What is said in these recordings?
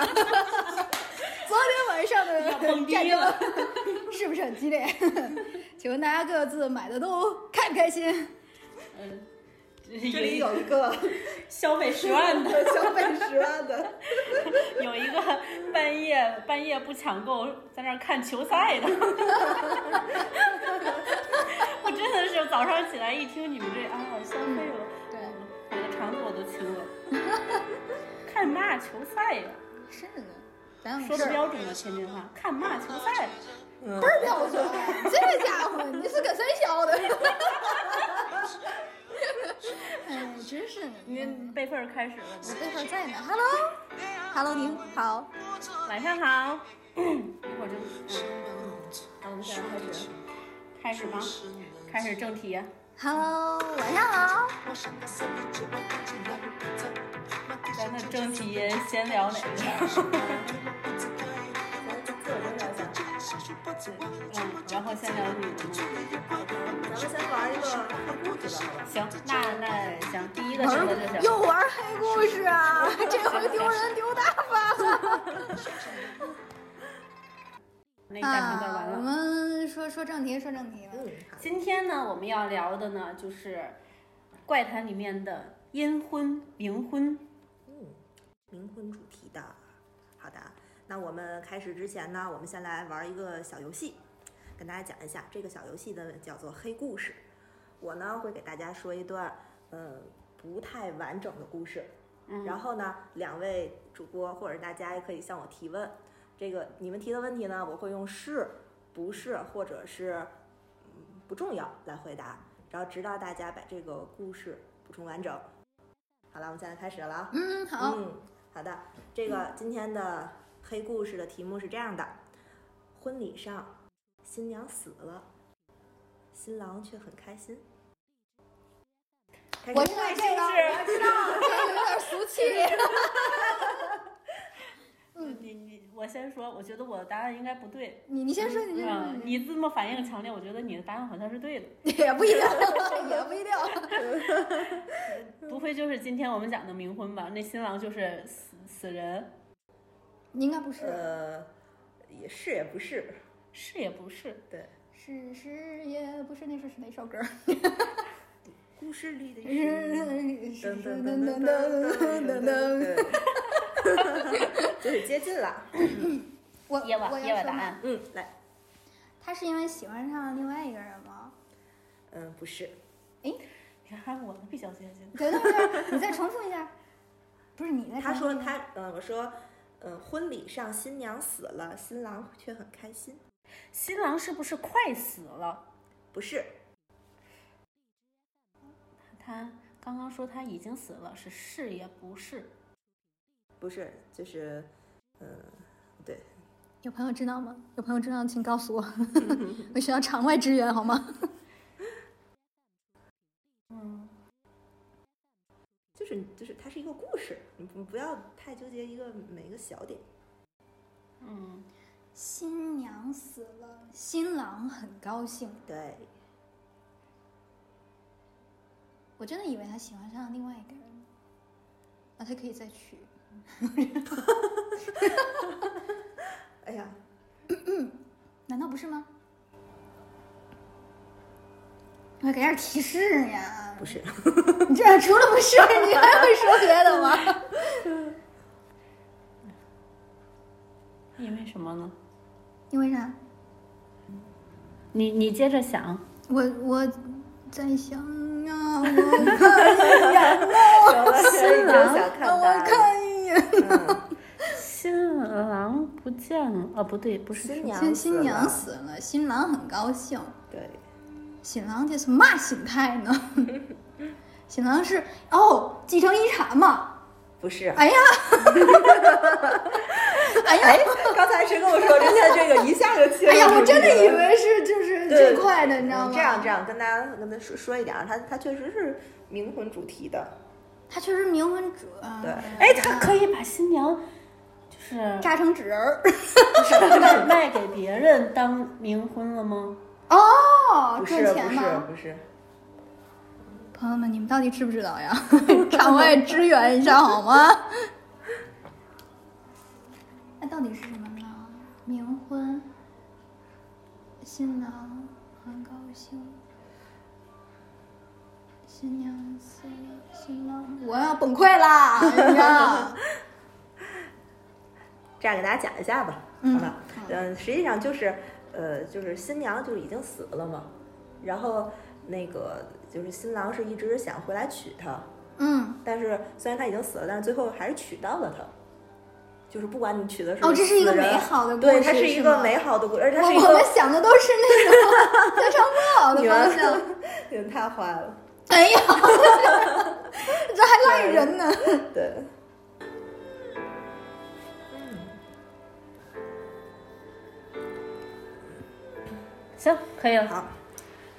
晚上的，昨天晚上的蹦迪战争了 是不是很激烈？请问大家各自买的都开不开心？嗯，这里有一个 消费十万的，消费十万的，有一个半夜半夜不抢购，在那儿看球赛的。我真的是早上起来一听你们这啊消费了，对，买的肠子我都青了。看嘛球赛呀？是的，咱说的标准的天津话，看嘛球赛？嗯倍儿标准，这家伙你是跟谁学的？哎，真是的，您备份儿开始了我这会儿在呢。Hello，Hello，您好。晚上好，一会儿就嗯，那我们现在开始，开始吗？开始正题。Hello，晚上好。咱的正题先聊哪个？自嗯，然后先聊女的吗？咱们先玩一个黑故事吧？行，那那行，第一个选择就行。又玩黑故事啊！这回丢人丢大发了。那个大长段完啊，我。们说说正题，说正题吧。嗯，今天呢，我们要聊的呢，就是怪谈里面的阴婚、冥婚。嗯，冥婚主题的。好的，那我们开始之前呢，我们先来玩一个小游戏，跟大家讲一下。这个小游戏的叫做黑故事。我呢会给大家说一段，嗯，不太完整的故事。嗯然后呢，两位主播或者大家也可以向我提问。这个你们提的问题呢，我会用是、不是或者是嗯不重要来回答，然后直到大家把这个故事补充完整。好了，我们现在开始了啊。嗯，好。嗯，好的。这个今天的黑故事的题目是这样的：婚礼上，新娘死了，新郎却很开心。我知道这个，我知道这个有点俗气。你你我先说，我觉得我的答案应该不对。你你先说，你先说。你这么反应强烈，我觉得你的答案好像是对的。也不一定，也不一定。不会就是今天我们讲的冥婚吧？那新郎就是死死人？应该不是。呃，也是也不是，是也不是。对，是是也不是，那是哪首歌？故事里的人。噔噔噔噔噔噔噔。就是接近了。我我要说吗耶瓦答案，嗯，来，他是因为喜欢上了另外一个人吗？嗯，不是，你看我们比较接近。对对对，你再重复一下。不是你在他说他，嗯，我说，嗯，婚礼上新娘死了，新郎却很开心。新郎是不是快死了？不是，他刚刚说他已经死了，是是也不是？不是，就是，嗯，对，有朋友知道吗？有朋友知道，请告诉我，我需要场外支援，好吗？嗯，就是就是它是一个故事，你不不要太纠结一个每一个小点。嗯，新娘死了，新郎很高兴。对，我真的以为他喜欢上了另外一个人，那，他可以再娶。哎呀，难道不是吗？我给点提示呀！不是，你这除了不是，你还会说别的吗？因为什么呢？因为啥？你你接着想，我我在想啊，我看一眼呐，新郎想看让我答案。看新郎不见了。哦，不对，不是新娘新新娘死了，新郎很高兴。对，新郎这是嘛心态呢？新郎是哦，继承遗产嘛。不是。哎呀，哎呀，哎，刚才谁跟我说人家这个一下就切了哎呀，我真的以为是就是对最快的，你知道吗？嗯这样这，样跟大家跟他说说一点啊，他他确实是冥婚主题的。他确实冥婚者。对哎，他可以把新娘就是扎成纸人儿。卖卖给别人当冥婚了吗？哦，不赚是不是钱吗？不是，朋友们，你们到底知不知道呀？场外支援一下好吗？那到底是什么呢？冥婚，新郎很高兴，新娘死了，我要崩溃啦！哎呀，这样给大家讲一下吧，嗯好吧？嗯，实际上就是，呃，就是新娘就已经死了嘛，然后那个就是新郎是一直想回来娶她，嗯，但是虽然他已经死了，但是最后还是娶到了她。就是不管你娶的是哦，这是一个美好的故事，对，它是一个美好的故事，而且它我是一个我们想的都是那种 非常不好的方向。你们 太坏了，哎呀，这还赖人呢。对。行，可以了。好，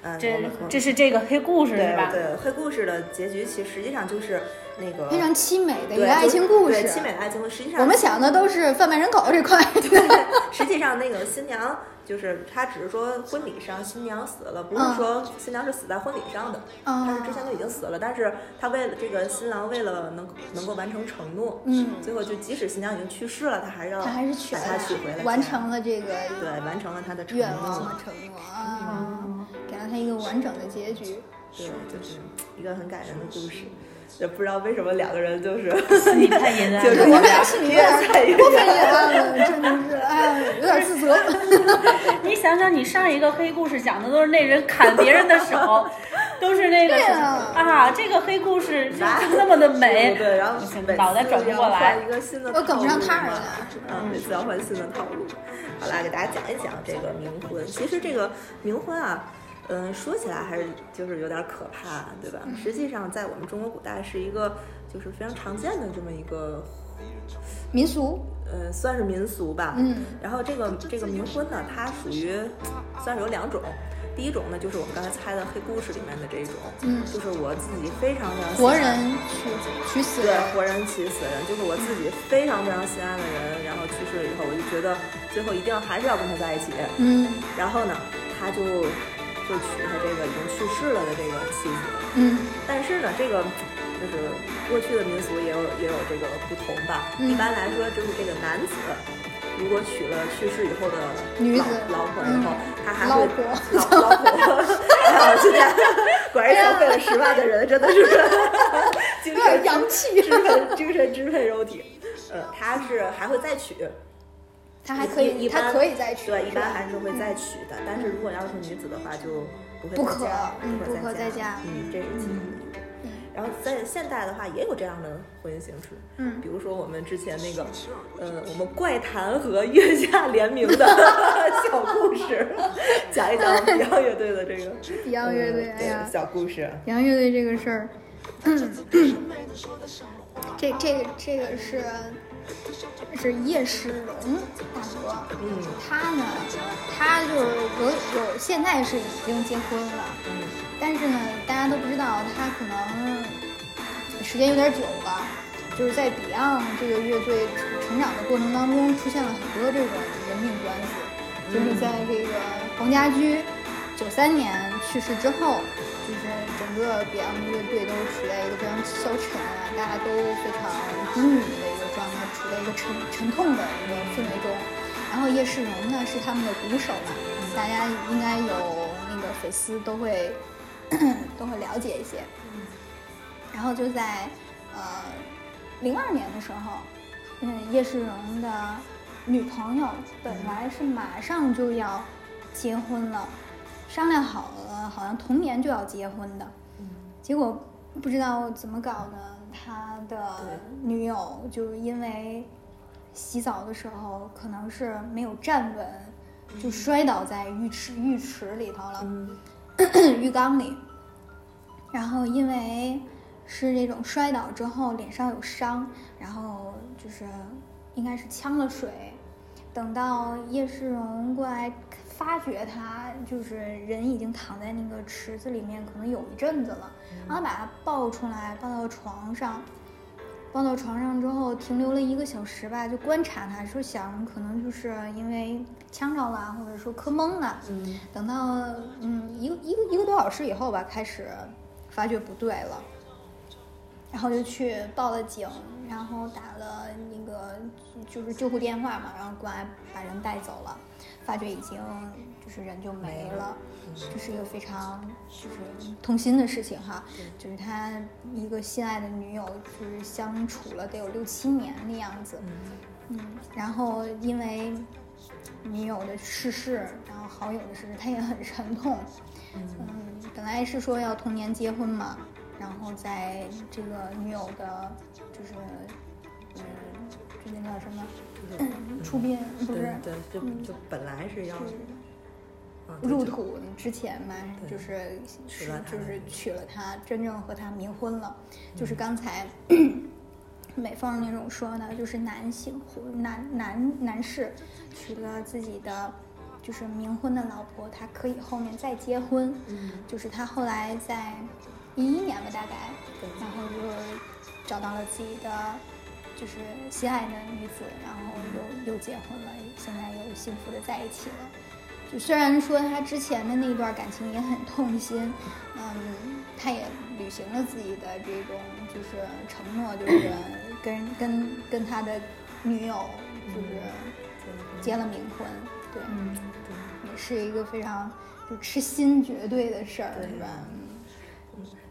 嗯，这这是这个黑故事对吧？对对，黑故事的结局其实实际上就是那个非常凄美的一个爱情故事对。凄美的爱情故事。实际上我们想的都是贩卖人口这块。对实际上那个新娘就是她只是说婚礼上新娘死了，不是嗯说新娘是死在婚礼上的，嗯她是之前就已经死了，但是她为了这个新郎为了能能够完成承诺，嗯，最后就即使新娘已经去世了，她还是要她还是娶她娶回来，完成了这个对完成了她的承愿望诺和。承诺啊，给了她一个完整的结局。对，就是一个很感人的故事。也不知道为什么两个人就是你太阴暗 就是了。我们俩心里有越踩越点过分阴暗了，真的是，哎呀，有点自责。你想想，你上一个黑故事讲的都是那人砍别人的手，都是那个啊啊，这个黑故事就就那么的美。对，然后每脑袋次转不过来要换一个新的我梗不上趟了是吧嗯，每次要换新的套路。好啦，给大家讲一讲这个冥婚。其实这个冥婚啊，嗯，说起来还是就是有点可怕，对吧？嗯实际上，在我们中国古代是一个就是非常常见的这么一个，民俗，呃，算是民俗吧。嗯。然后这个这个冥婚呢，它属于算是有两种。第一种呢，就是我们刚才猜的黑故事里面的这一种，嗯就是我自己非常非常喜活欢人娶娶死对，，活人娶死人，就是我自己非常非常心爱的人，然后去世了以后，我就觉得最后一定还是要跟他在一起。嗯然后呢，他就会娶他这个已经去世了的这个妻子。嗯但是呢，这个就是过去的民俗也有也有这个不同吧。嗯一般来说，就是这个男子如果娶了去世以后的老女子老婆以后，他还老会婆老老婆，哎呦，现在果然消费了十万的人，真的是 精神洋气支配精神支配肉体。呃，他是还会再娶，他还可以，一般他可以再娶，对，一般还是会再娶的。但是如果要是女子的话，就不会不可再嫁，嗯不可会再嫁嗯，这是其中的一个。然后在现代的话，也有这样的婚姻形式，嗯比如说我们之前那个，呃，我们怪谈和月下联名的 小故事，讲一讲 Beyond 乐队的这个 Beyond 乐队嗯哎小故事。洋乐队这个事儿，这这个这个是是叶世荣大哥，嗯。他呢，他就是有有现在是已经结婚了，嗯但是呢，大家都不知道他可能时间有点久了，就是在 Beyond 这个乐队成长的过程当中，出现了很多这种人命关系，就是在这个黄家驹九三年去世之后，就是整个 Beyond 乐队都处在一个非常消沉啊，大家都非常低迷的一个状态，处在一个沉沉痛的一个氛围中。然后叶世荣呢是他们的鼓手嘛，大家应该有那个粉丝都会 都会了解一些。然后就在呃零二年的时候，嗯，叶世荣的女朋友本来是马上就要结婚了，商量好了，好像同年就要结婚的，结果不知道怎么搞的，他的女友就因为洗澡的时候可能是没有站稳，就摔倒在浴池浴池里头了。嗯。浴缸里，然后因为是这种摔倒之后脸上有伤，然后就是应该是呛了水，等到叶世荣过来发觉他就是人已经躺在那个池子里面，可能有一阵子了，然后把他抱出来，抱到床上。抱到床上之后，停留了一个小时吧，就观察他，说想可能就是因为呛着了，或者说磕懵了，嗯。等到嗯一个一个一个多小时以后吧，开始发觉不对了，然后就去报了警，然后打了那个就是救护电话嘛，然后过来把人带走了，发觉已经就是人就没了，这是一个非常就是痛心的事情哈，就是他一个心爱的女友，就是相处了得有六七年的样子，嗯，然后因为女友的逝世，然后好友的逝世，他也很沉痛，嗯，本来是说要同年结婚嘛，然后在这个女友的，就是，嗯，这个叫什么？出殡不是？对，就就本来是要嗯入土之前嘛，就是就是娶了她，真正和她冥婚了。就是刚才 美凤那种说的，就是男性或男男男士娶了自己的就是冥婚的老婆，他可以后面再结婚。嗯。就是他后来在一一年吧，大概，然后就找到了自己的就是心爱的女子，然后又又结婚了，现在又幸福的在一起了。就虽然说他之前的那段感情也很痛心，嗯，他也履行了自己的这种就是承诺，就是跟跟跟他的女友就是结了冥婚，对，嗯，也是一个非常就痴心绝对的事儿，对是吧？嗯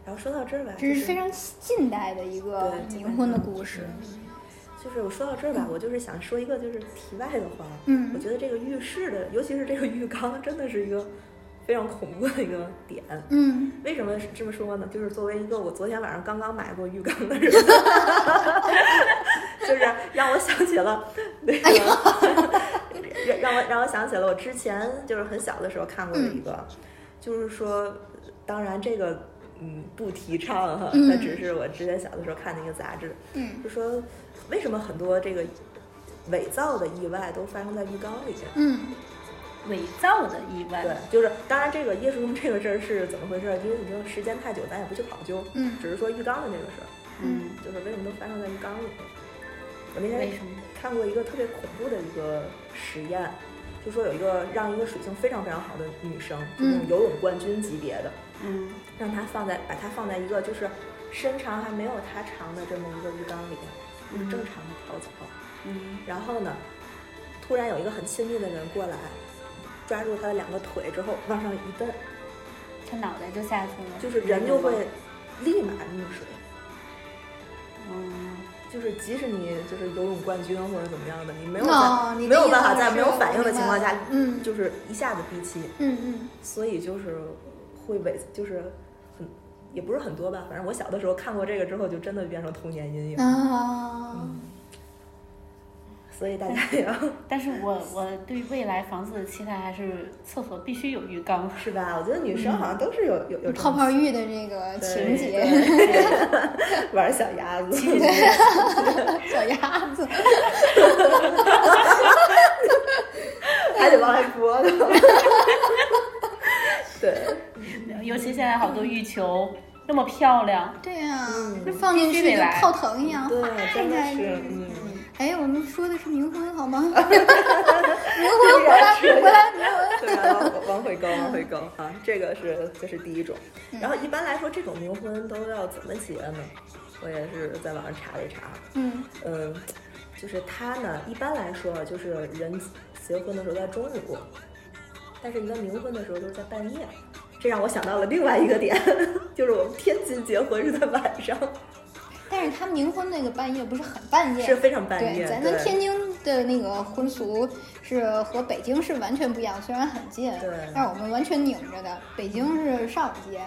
然后说到这儿吧，这是非常近代的一个冥婚的故事。就是我说到这儿吧，我就是想说一个就是题外的话，嗯。我觉得这个浴室的，尤其是这个浴缸，真的是一个非常恐怖的一个点。嗯，为什么是这么说呢？就是作为一个我昨天晚上刚刚买过浴缸的人，就是让我想起了那个，让让我让我想起了我之前就是很小的时候看过的一个，就是说，当然这个嗯不提倡哈，嗯。那只是我之前小的时候看的一个杂志，嗯。就说为什么很多这个伪造的意外都发生在浴缸里面。嗯伪造的意外。对，就是当然这个叶树忠这个事儿是怎么回事儿？因为已经时间太久，咱也不去考究，嗯只是说浴缸的这个事儿，嗯，就是为什么都发生在浴缸里。我那天为什么？看过一个特别恐怖的一个实验，就说有一个让一个水性非常非常好的女生，就那种嗯游泳冠军级别的，嗯让她放在把她放在一个就是身长还没有她长的这么一个浴缸里正常的然后呢，突然有一个很亲密的人过来，抓住他的两个腿之后往上一蹬，他脑袋就下去了，就是人就会立马溺水。嗯，就是即使你就是游泳冠军或者怎么样的，你没有在、没有办法在没有反应的情况下嗯。就是一下子闭气，嗯嗯。所以就是会伪，就是很也不是很多吧，反正我小的时候看过这个之后，就真的变成童年阴影。啊，所以大家也要 但是我我对未来房子的期待还是厕所必须有浴缸。是吧？我觉得女生好像都是有有有泡泡浴的这个情节，对玩小鸭子，小鸭子，还得往外拨呢。对，尤其现在好多浴球那么漂亮，对呀、放进去就泡腾一样，对，真的是，嗯。哎，我们说的是冥婚好吗？冥婚回来回来冥婚。对啊，往往回勾，往回勾啊，这个是这是第一种。嗯然后一般来说，这种冥婚都要怎么结呢？我也是在网上查了一查，嗯嗯，就是它呢，一般来说就是人结婚的时候在中午，但是一个冥婚的时候都是在半夜。这让我想到了另外一个点，就是我们天津结婚是在晚上，但是他冥婚那个半夜不是很半夜，是非常半夜。对，咱对咱天津的那个婚俗是和北京是完全不一样，虽然很近，对但是我们完全拧着的。北京是上午接，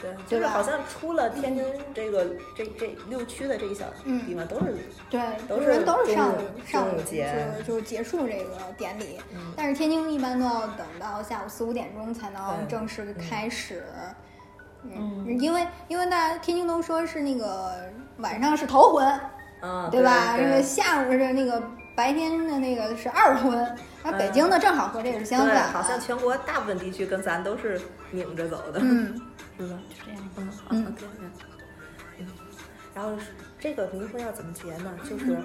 对，就是好像出了天津这个这这六区的这一小嗯地方都是对，都是人都是上午上午就就结束这个典礼，嗯但是天津一般都要等到下午四五点钟才能正式开始。嗯嗯，因为因为大家天津都说是那个晚上是头婚，嗯，对吧？对那个下午是那个白天的那个是二婚，而北京的正好和这个是相对，反的。好像全国大部分地区跟咱都是拧着走的，嗯是吧？就这样。嗯，好嗯，OK，嗯，然后是这个冥婚要怎么结呢？就是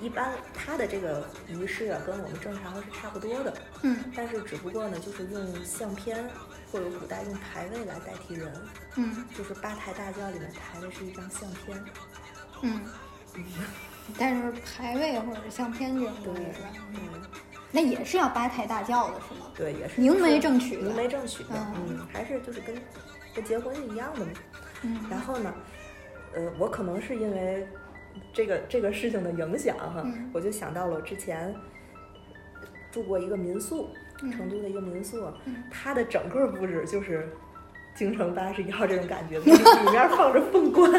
一般它的这个仪式啊，跟我们正常的是差不多的，嗯但是只不过呢，就是用相片或者古代用牌位来代替人，嗯就是八抬大轿里面抬的是一张相片。嗯，但是牌位或者相片这种东西是吧？嗯，那也是要八抬大轿的是吗？对，也是明媒正娶明媒正娶的，嗯嗯，还是就是跟跟结婚是一样的嘛。嗯然后呢，呃，我可能是因为这个这个事情的影响哈，嗯我就想到了我之前住过一个民宿，嗯成都的一个民宿，嗯它的整个布置就是。京城八十一号这种感觉，里里面放着凤冠，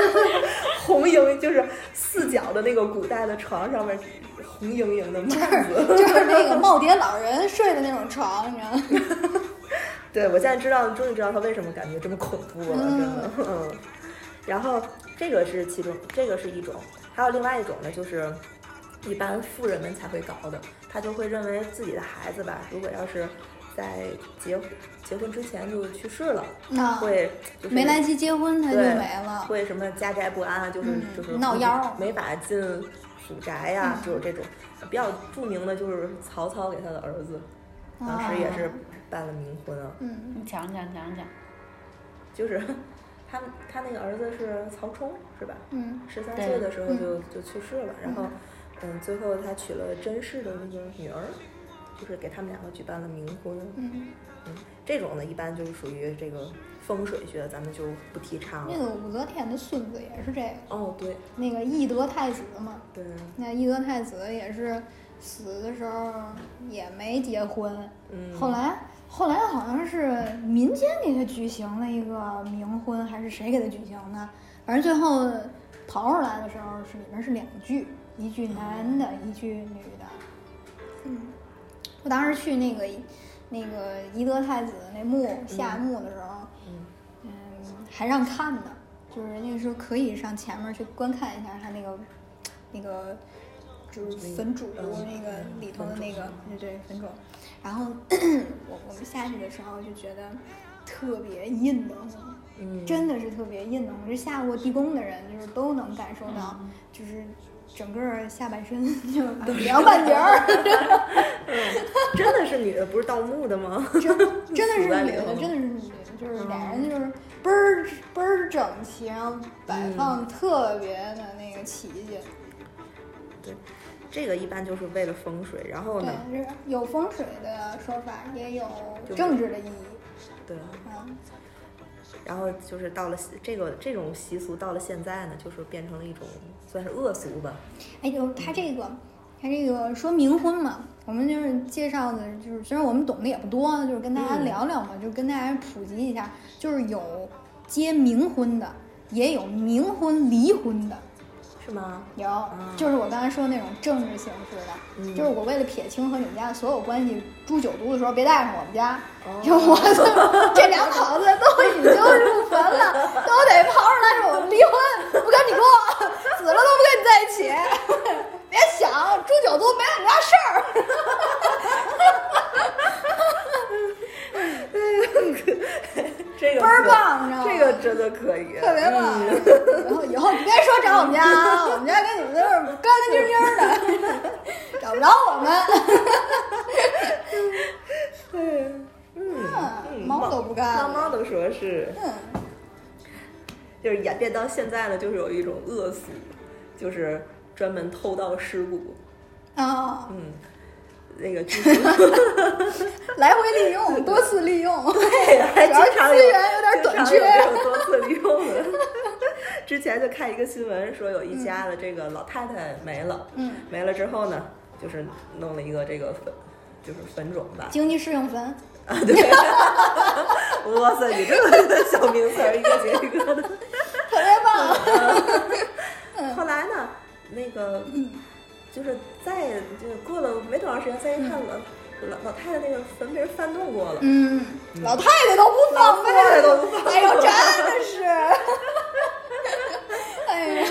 红莹就是四角的那个古代的床上面红莹莹的帽子，就是那个 耄耋老人睡的那种床，你知道吗？对，我现在知道，终于知道他为什么感觉这么恐怖了，真的。嗯，然后这个是其中，这个是一种，还有另外一种呢，就是一般富人们才会搞的，他就会认为自己的孩子吧，如果要是在结结婚之前就去世了，那会就是没来及结婚他就没了。会什么家宅不安啊，就是、嗯就是闹妖没法进府宅呀、嗯就有这种比较著名的就是曹操给他的儿子，当时也是啊办了冥婚啊。嗯你讲讲讲讲，就是他他那个儿子是曹冲是吧？嗯十三岁的时候就就去世了，然后嗯嗯，最后他娶了甄氏的那个女儿，就是给他们两个举办了冥婚。嗯，嗯，这种呢一般就是属于这个风水学，咱们就不提倡了。那个武则天的孙子也是这个，哦，对那个懿德太子嘛。对，那懿德太子也是死的时候也没结婚，嗯，后来后来好像是民间给他举行了一个冥婚，还是谁给他举行的？反正最后刨出来的时候是里面是两具，一具男的，一具女的。嗯，我当时去那个那个懿德太子那墓下墓的时候，嗯嗯，还让看呢，就是人家说可以上前面去观看一下他那个那个就是坟冢嗯那个嗯里头的那个对对坟冢，然后 我我们下去的时候就觉得特别硬的慌，嗯，真的是特别硬的慌，这下过地宫的人就是都能感受到，嗯就是整个下半身 就凉半截儿，真的是女的，不是盗墓的吗？真真的是女的，真的是女的，就是俩人就是倍儿倍儿整齐，然后摆嗯放特别的那个齐全。这个一般就是为了风水，然后呢，有风水的说法，也有政治的意义。对，嗯，然后就是到了这个这种习俗到了现在呢，就是变成了一种算是恶俗吧。哎，就他这个，他这个说冥婚嘛，我们就是介绍的，就是虽然我们懂得也不多，就是跟大家嗯聊聊嘛，就跟大家普及一下，就是有结冥婚的，也有冥婚离婚的。是吗？有，就是我刚才说的那种政治形式的，嗯就是我为了撇清和你们家的所有关系，诛九族的时候别带上我们家，哦就我 的这两口子都已经入坟了，都得刨出来说我们离婚，不跟你过，死了都不跟你在一起。别想诛九族没我们家事儿，这个倍儿棒，你知道吗？这个真的可以，特别棒。嗯以后以后你别说找我们家啊，我们家跟你们都是干干净净的，找不着我们。对嗯嗯，猫都不干猫都说是，嗯，就是演变到现在呢，就是有一种恶俗，就是专门偷盗尸骨，啊，嗯，那个剧组 来回利用，多次利用。对，还经常有资源有点短缺多次利用的。之前就看一个新闻，说有一家的这个老太太没了，嗯，没了之后呢，就是弄了一个这个粉，就是粉种吧。经济适用坟，啊，对，哇塞，你这个小名词儿一个接一个的。特别棒。嗯后来呢，那个就是再就过了没多长时间，再一看老老老太太那个坟被人翻动过了。嗯，老太太都不放过，老太太都不放过哎呦，真的是，哎呀，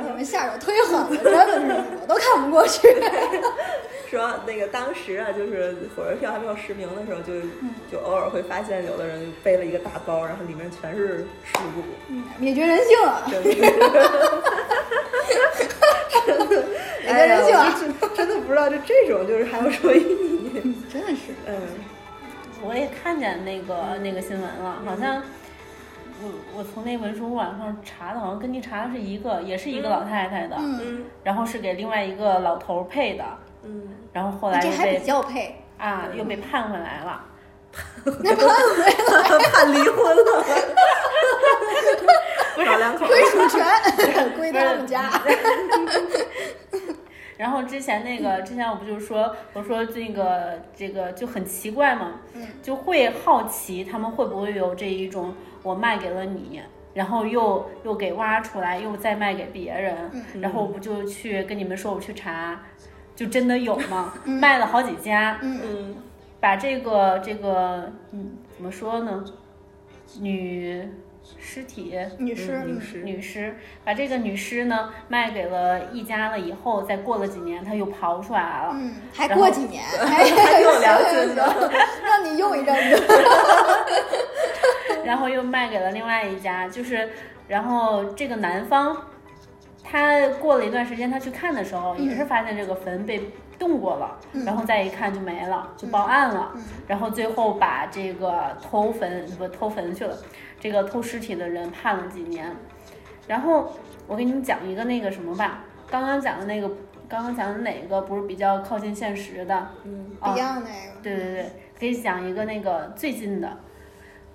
然后你们下手忒狠了，真的是我都看不过去。说那个当时啊，就是火车票还没有实名的时候，就嗯就偶尔会发现有的人背了一个大包，然后里面全是尸骨，嗯灭绝人性啊！真的是。灭绝人性啊！真真的不知道，就这种就是还有什么意义？真的是，嗯，我也看见那个那个新闻了，好像我我从那文书网上查的，好像跟您查的是一个，也是一个老太太的，嗯，嗯然后是给另外一个老头儿配的，嗯，然后后来又这还比配，啊又被判回来了。那判回来判离婚了，老两口归属权 归他们家。然后之前那个，之前我不就说，我说这个这个就很奇怪嘛，嗯就会好奇他们会不会有这一种，我卖给了你，然后又又给挖出来，又再卖给别人，嗯然后我不就去跟你们说，我去查，就真的有吗？卖了好几家，嗯。嗯。把这个这个嗯怎么说呢，女尸体。女尸，女尸女尸把这个女尸呢卖给了一家了以后，再过了几年，他又刨出来了。嗯，还过几年，还还有良行心的行行让你用一阵子。然后又卖给了另外一家，就是，然后这个男方，他过了一段时间，他去看的时候，也是发现这个坟被动过了，然后再一看就没了，就报案了，然后最后把这个偷坟不偷坟去了，这个偷尸体的人判了几年，然后我给你们讲一个那个什么吧，刚刚讲的那个，刚刚讲的哪个不是比较靠近现实的？Beyond 那个，对对对，可以讲一个那个最近的，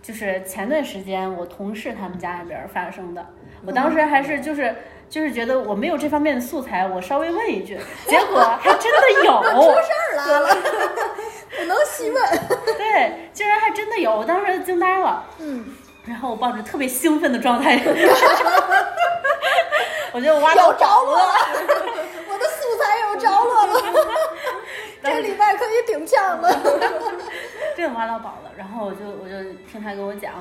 就是前段时间我同事他们家里边儿发生的。我当时还是就是就是觉得我没有这方面的素材，我稍微问一句，结果还真的有 出，事儿来了，不能细问。对，竟然还真的有，我当时惊呆了。嗯，然后我抱着特别兴奋的状态，我觉得我挖到有着落了，我的素材有着落了，这礼拜可以顶呛了。真的挖到宝了。然后我就我就听他给我讲，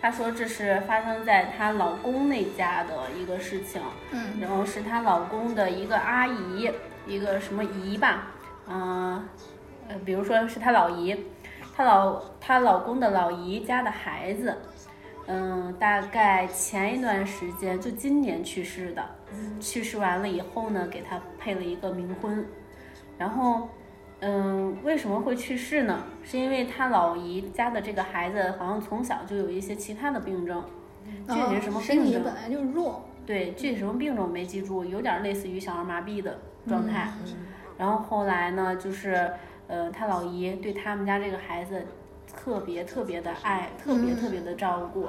他说这是发生在她老公那家的一个事情。嗯然后是她老公的一个阿姨，一个什么姨吧，嗯、呃，比如说是她老姨，她老她老公的老姨家的孩子，嗯、大概前一段时间就今年去世的，去世完了以后呢，给她配了一个冥婚，然后。嗯，为什么会去世呢？是因为他老姨家的这个孩子好像从小就有一些其他的病症，具体是什么病症？体本来就弱，对，具体什么病种没记住，有点类似于小儿麻痹的状态。嗯然后后来呢，就是呃，他老姨对他们家这个孩子特别特别的爱，特别特别的照顾。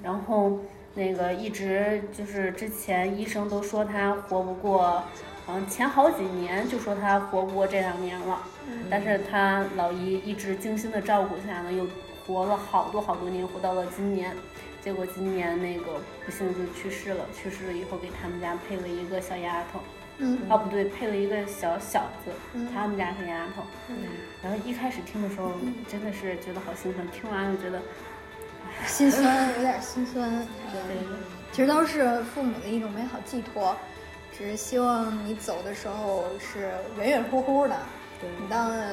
然后那个一直就是之前医生都说他活不过，好像前好几年就说他活不过这两年了。但是他老姨一直精心的照顾下呢，又活了好多好多年，活到了今年。结果今年那个不幸就去世了，去世了以后给他们家配了一个小丫头，嗯哦不对，配了一个小小子，嗯他们家是丫头。嗯然后一开始听的时候真的是觉得好兴奋，听完就觉得，心酸，有点心酸。对，其实都是父母的一种美好寄托，只是希望你走的时候是圆圆乎乎的，对你到了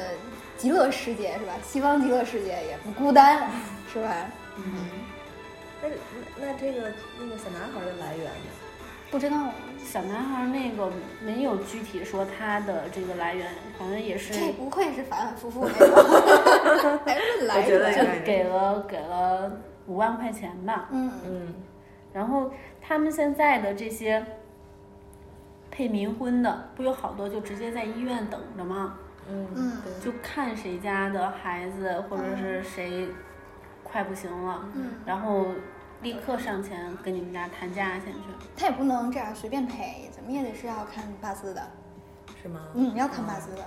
极乐世界是吧？西方极乐世界也不孤单，是吧？嗯，那那那这个那个小男孩的来源呢？不知道，小男孩那个没有具体说他的这个来源，好像也是这不愧是反反复复那种，还是来就给了给了五万块钱吧。嗯嗯然后他们现在的这些配冥婚的，不有好多就直接在医院等着吗？嗯嗯对就看谁家的孩子或者是谁快不行了，嗯，然后立刻上前跟你们家谈价钱去。他也不能这样随便配，怎么也得是要看八字的。是吗？嗯，要看八字的。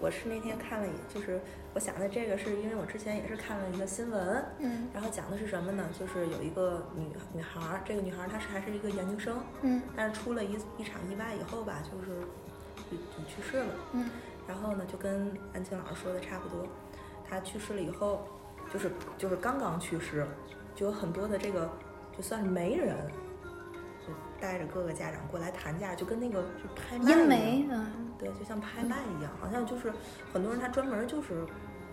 我是那天看了一，就是我想的这个是因为我之前也是看了一个新闻，嗯然后讲的是什么呢？就是有一个女女孩儿，这个女孩儿她是还是一个研究生，嗯但是出了一一场意外以后吧，就是就就去世了。嗯然后呢，就跟安青老师说的差不多，她去世了以后，就是就是刚刚去世，就有很多的这个就算是媒人，就带着各个家长过来谈价，就跟那个就拍卖一样媒，嗯对，就像拍卖一样，好像就是很多人他专门就是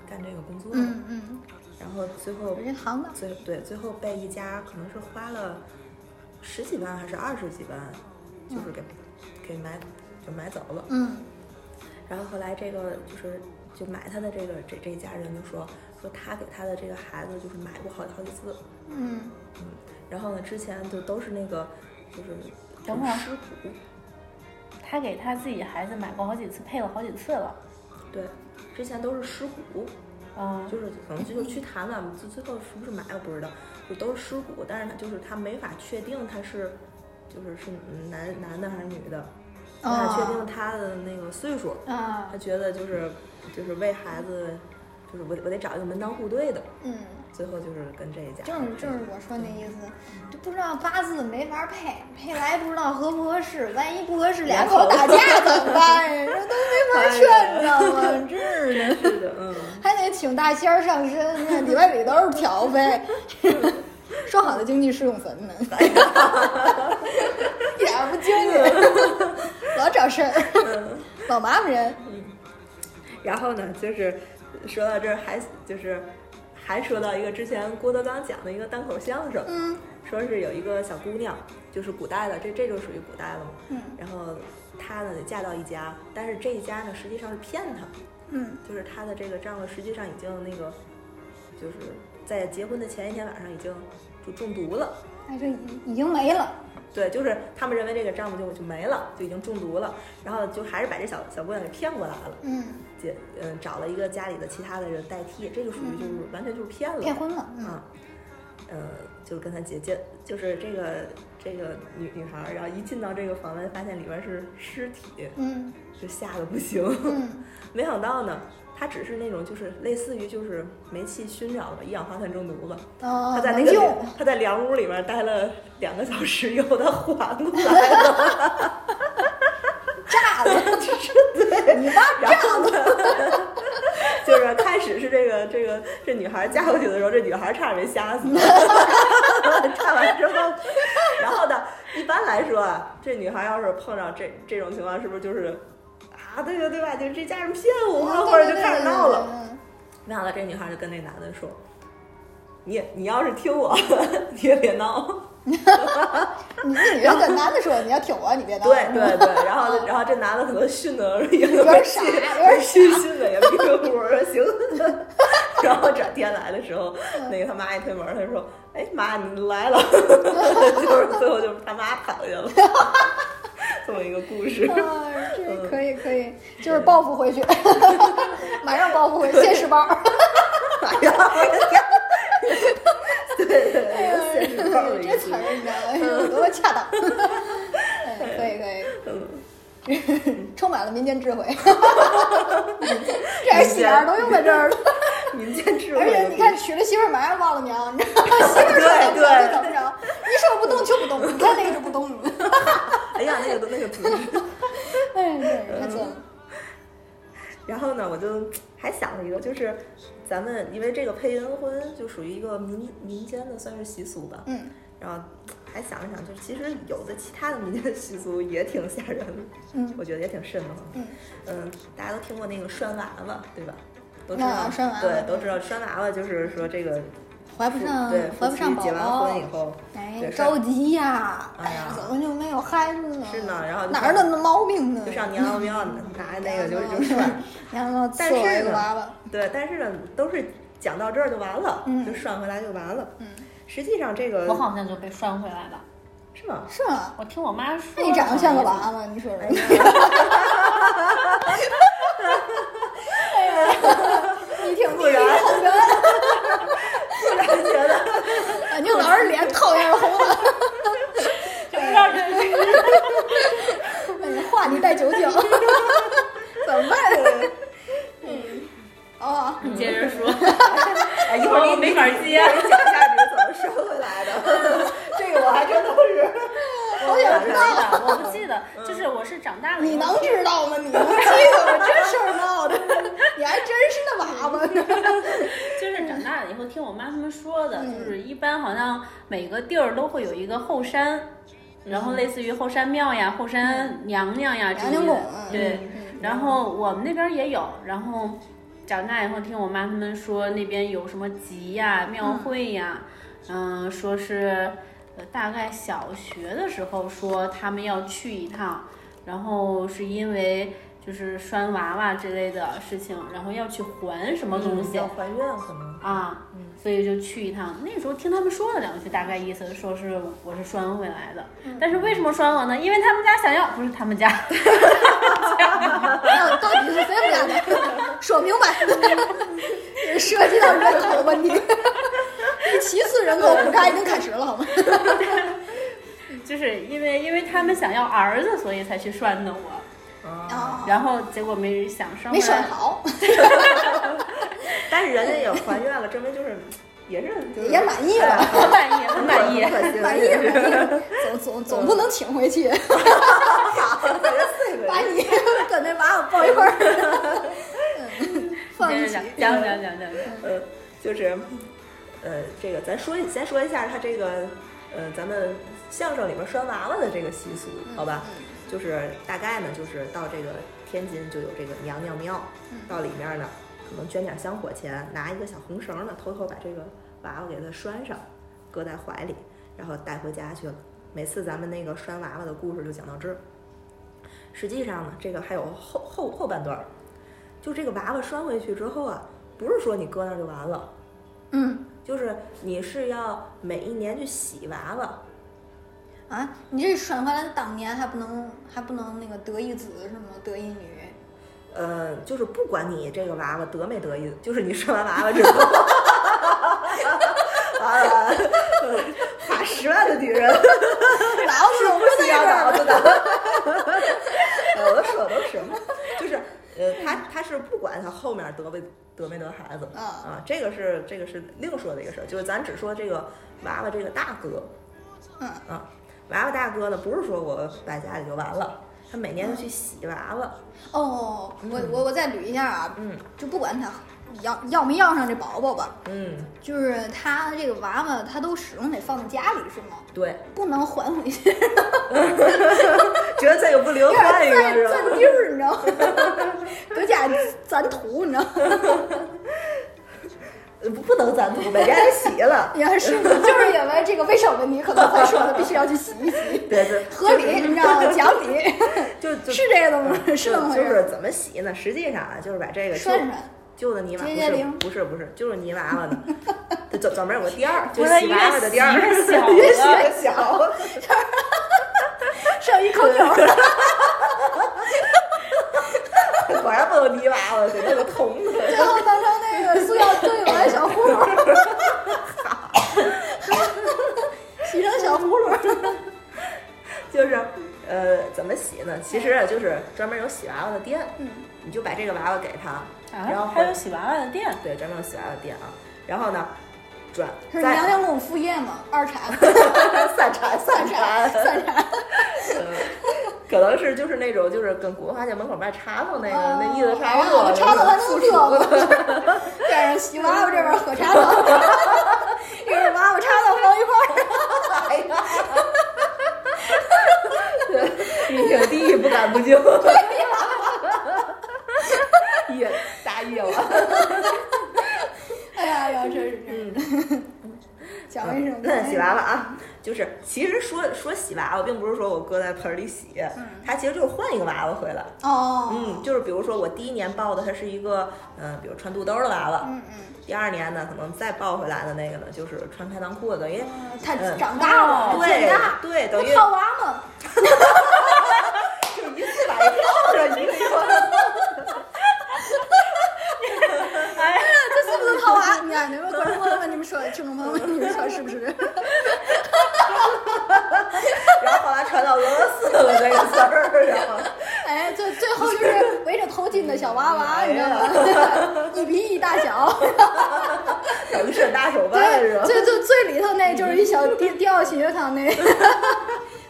干这个工作的，嗯。嗯，然后最后有这行当，最对最后被一家可能是花了十几万还是二十几万，就是给、给买就买走了。嗯。然后后来这个就是就买他的这个这这一家人就说说他给他的这个孩子就是买过好好几次，嗯嗯然后呢之前就都是那个就是等会儿尸骨，他给他自己孩子买过好几次，配了好几次了。对，之前都是尸骨，嗯，就是可能就是去谈了，最最后是不是买我不知道，就都是尸骨，但是他就是他没法确定他是就是是男男的还是女的，没法确定他的那个岁数，啊他觉得就是就是为孩子，就是我我得找一个门当户对的，嗯。最后就是跟这一家，正是正是我说那意思，就不知道八字没法配，配来不知道合不合适，万一不合适，俩口打架怎么办呀？这都没法劝，你知道吗？真是的，还得请大仙儿上身，那里外里都是挑呗。说好的经济适用坟呢？一点不经济，老找事儿，老麻烦人。然后呢，就是说到这儿还就是还说到一个之前郭德纲讲的一个单口相声，嗯说是有一个小姑娘，就是古代的，这这就属于古代了嘛。嗯然后她呢嫁到一家，但是这一家呢实际上是骗她，嗯就是她的这个丈夫实际上已经那个，就是在结婚的前一天晚上已经就中毒了。哎，这已已经没了。对，就是他们认为这个丈夫就就没了，就已经中毒了，然后就还是把这小小姑娘给骗过来了，嗯，姐，嗯，找了一个家里的其他的人代替，这就属于就是完全就是骗了，骗婚了。嗯啊，呃，就跟他姐姐，就是这个这个女女孩儿，然后一进到这个房间，发现里面是尸体，嗯就吓得不行。嗯没想到呢，她只是那种就是类似于就是煤气熏着了，一氧化碳中毒了。哦，她在那个能救。她在凉屋里面待了两个小时以后，他缓过来了，炸了，对，你妈然后呢，就是开始是这个这个这女孩嫁过去的时候，这女孩差点没吓死。炸完之后，然后呢，一般来说啊，这女孩要是碰上这这种情况，是不是就是啊，对吧对吧？就这家人骗我，或者就开始闹了。没想到这女孩就跟那男的说：“你你要是听我，你也别闹。”你那女的跟男的说，你要听我，你别闹。对对对，然后然后这男的可能训的也有有点傻有点傻训训的也迷糊，说行。然后转天来的时候，那个他妈一推门，他说：“哎妈，你来了。”就是最后就是他妈躺下了，这么一个故事。可以可以，就是报复回去，马上报复回去，现实包。哎呀，我的天！对对对，一个现实报的一个这词儿你知道吗？多么恰当！哎可以可以，充满了民间智慧，这点喜儿都用在这儿了。民间智慧。而且你看，娶了媳妇儿马上忘了娘，你知道吗？媳妇儿说怎么着就怎么着，你说不动就不动，你看那个就不动了。哎呀，那个那个图纸。哎，真是太损了。然后呢，我就还想了一个，就是咱们因为这个配阴婚就属于一个民民间的算是习俗吧，嗯然后还想了想，就是其实有的其他的民间习俗也挺吓人的，嗯我觉得也挺瘆得慌。嗯嗯，大家都听过那个拴娃娃，对吧？都知道，啊拴娃娃对，都知道拴娃娃就是说这个怀不上对怀不上宝夫妻结完宝婚以，后，哎，着急呀！哎哎呀呀，怎么就没有孩子呢？是呢然后哪儿那么毛病呢？就上娘娘庙拿 那个就就拴。然后 但赐我是呢一个娃娃。对，但是呢，都是讲到这儿就完了，嗯就涮回来就完了。嗯，实际上这个我好像就被涮回来了。是吗？是吗？我听我妈说，那你长得像个娃娃，你说哎说。哎呀，你挺不然后人，突然觉得，哎你老是脸讨厌红了，就不知道这是。哎话你带酒劲，怎么办？嗯，哦，你接着说，哎，一会儿我没法接。一会儿你讲一下你是怎么收回来的。这个我还真不是，好想知道。我不记得，就是我是长大了你能知道吗？你能记得吗？这事儿闹的，你还真是那娃娃呢。就是长大了以后听我妈他们说的，嗯就是一般好像每个地儿都会有一个后山，然后类似于后山庙呀、后山娘娘呀之类的对。嗯然后我们那边也有，然后长大以后听我妈他们说那边有什么集呀、庙会呀，嗯、说是呃大概小学的时候说他们要去一趟，然后是因为就是拴娃娃之类的事情，然后要去还什么东西、要还愿可能。啊，所以就去一趟。那时候听他们说了两句，大概意思说是我是拴回来的，但是为什么拴我呢？因为他们家想要，不是他们家。到 到底是谁们家的？说明白，涉及到人口问题。第七次人口普查已经开始了，好吗？就是因为因为他们想要儿子，所以才去拴的我，啊，啊，然后结果没想生没回来，拴好，但是人家也还愿了，证明就是也是就是也满意了，很满意，很满意。满意满意，总总总不能请回去，把你跟那娃娃抱一块儿，嗯放一起讲。讲讲讲呃，就是，呃，这个咱说一先说一下他这个，呃，咱们相声里面拴娃娃的这个习俗，好吧？就是大概呢，就是到这个天津就有这个娘娘庙，到里面呢，可能捐点香火钱，拿一个小红绳呢，偷偷把这个娃娃给它拴上，搁在怀里，然后带回家去了。每次咱们那个拴娃娃的故事就讲到这儿。实际上呢，这个还有后后后半段儿，就这个娃娃拴回去之后啊，不是说你搁那儿就完了，嗯就是你是要每一年去洗娃娃，啊，你这拴回来的当年还不能还不能那个得一子是吗？得一女。呃，就是不管你这个娃娃得没得意，就是你生完娃娃之后，完 了，呃花十万的女人老子都不不需要在这儿脑子的。呃，我说都是，就是呃，他他是不管他后面得没得没得孩子啊啊，这个是这个是另说的一个事儿，就是咱只说这个娃娃这个大哥，嗯啊，娃娃大哥呢，不是说我摆家里就完了，他每年都去洗娃娃，哦，我我我再捋一下啊，嗯就不管他要要没要上这宝宝吧，嗯，就是他这个娃娃，他都始终得放在家里是吗？对，不能还回去 觉得这个不灵有点换一个是吧？占占地儿，你知道吗？搁家攒土，你知道吗？呃不不能攒土，每年得洗了。你看是就是因为这个卫生问题，可能才说的必须要去洗一洗，对对，合理，你知道吗？讲理，就就是这个吗？就是那么回事。就是怎么洗呢？实际上啊，就是把这个就涮涮，旧的泥娃不是不是不是，就是泥娃娃呢，这专专门有个垫儿，就是洗娃娃的垫儿，越洗越小越洗了越小。剩一口酒，果然不能泥娃娃，得那个铜的。最后弄成那个塑料对碗小葫芦，洗成小葫芦。就是呃，怎么洗呢？其实啊就是专门有洗娃娃的店，嗯你就把这个娃娃给他，然后啊，还有洗娃娃的店，对，专门有洗娃娃的店啊。然后呢，转是再娘娘宫副业嘛，二产、散 产三产产、三产。呃可能是就是那种就是跟古文化街门口卖茶头那个、哦那意思差不哎多，呀茶头还能附这属的。个，边上洗娃娃这边喝茶汤，一会儿娃娃茶汤放一块儿。哎呀，你挺地不敢不敬，业大业了。哎呀呀，真是真是。讲卫生，嗯，洗娃娃啊，就是其实说说洗娃娃，并不是说我搁在盆里洗，它其实就是换一个娃娃回来。哦，嗯，就是比如说我第一年抱的它是一个，嗯、比如穿肚兜的娃娃，嗯嗯，第二年呢，可能再抱回来的那个呢，就是穿开裆裤的，等于他嗯长大了，对大，对，等于不套娃嘛。就一次把 一套上一个一个。哎这是你看，你们观众朋友们，你们说，听众朋友们，你们说是不是？然后后来传到俄罗斯了这个词儿，然后哎，最最后就是围着头巾的小娃娃，你知道吗？一比一大小。等于是大手办是吧？最最最里头那就是一小吊吊洗血汤那，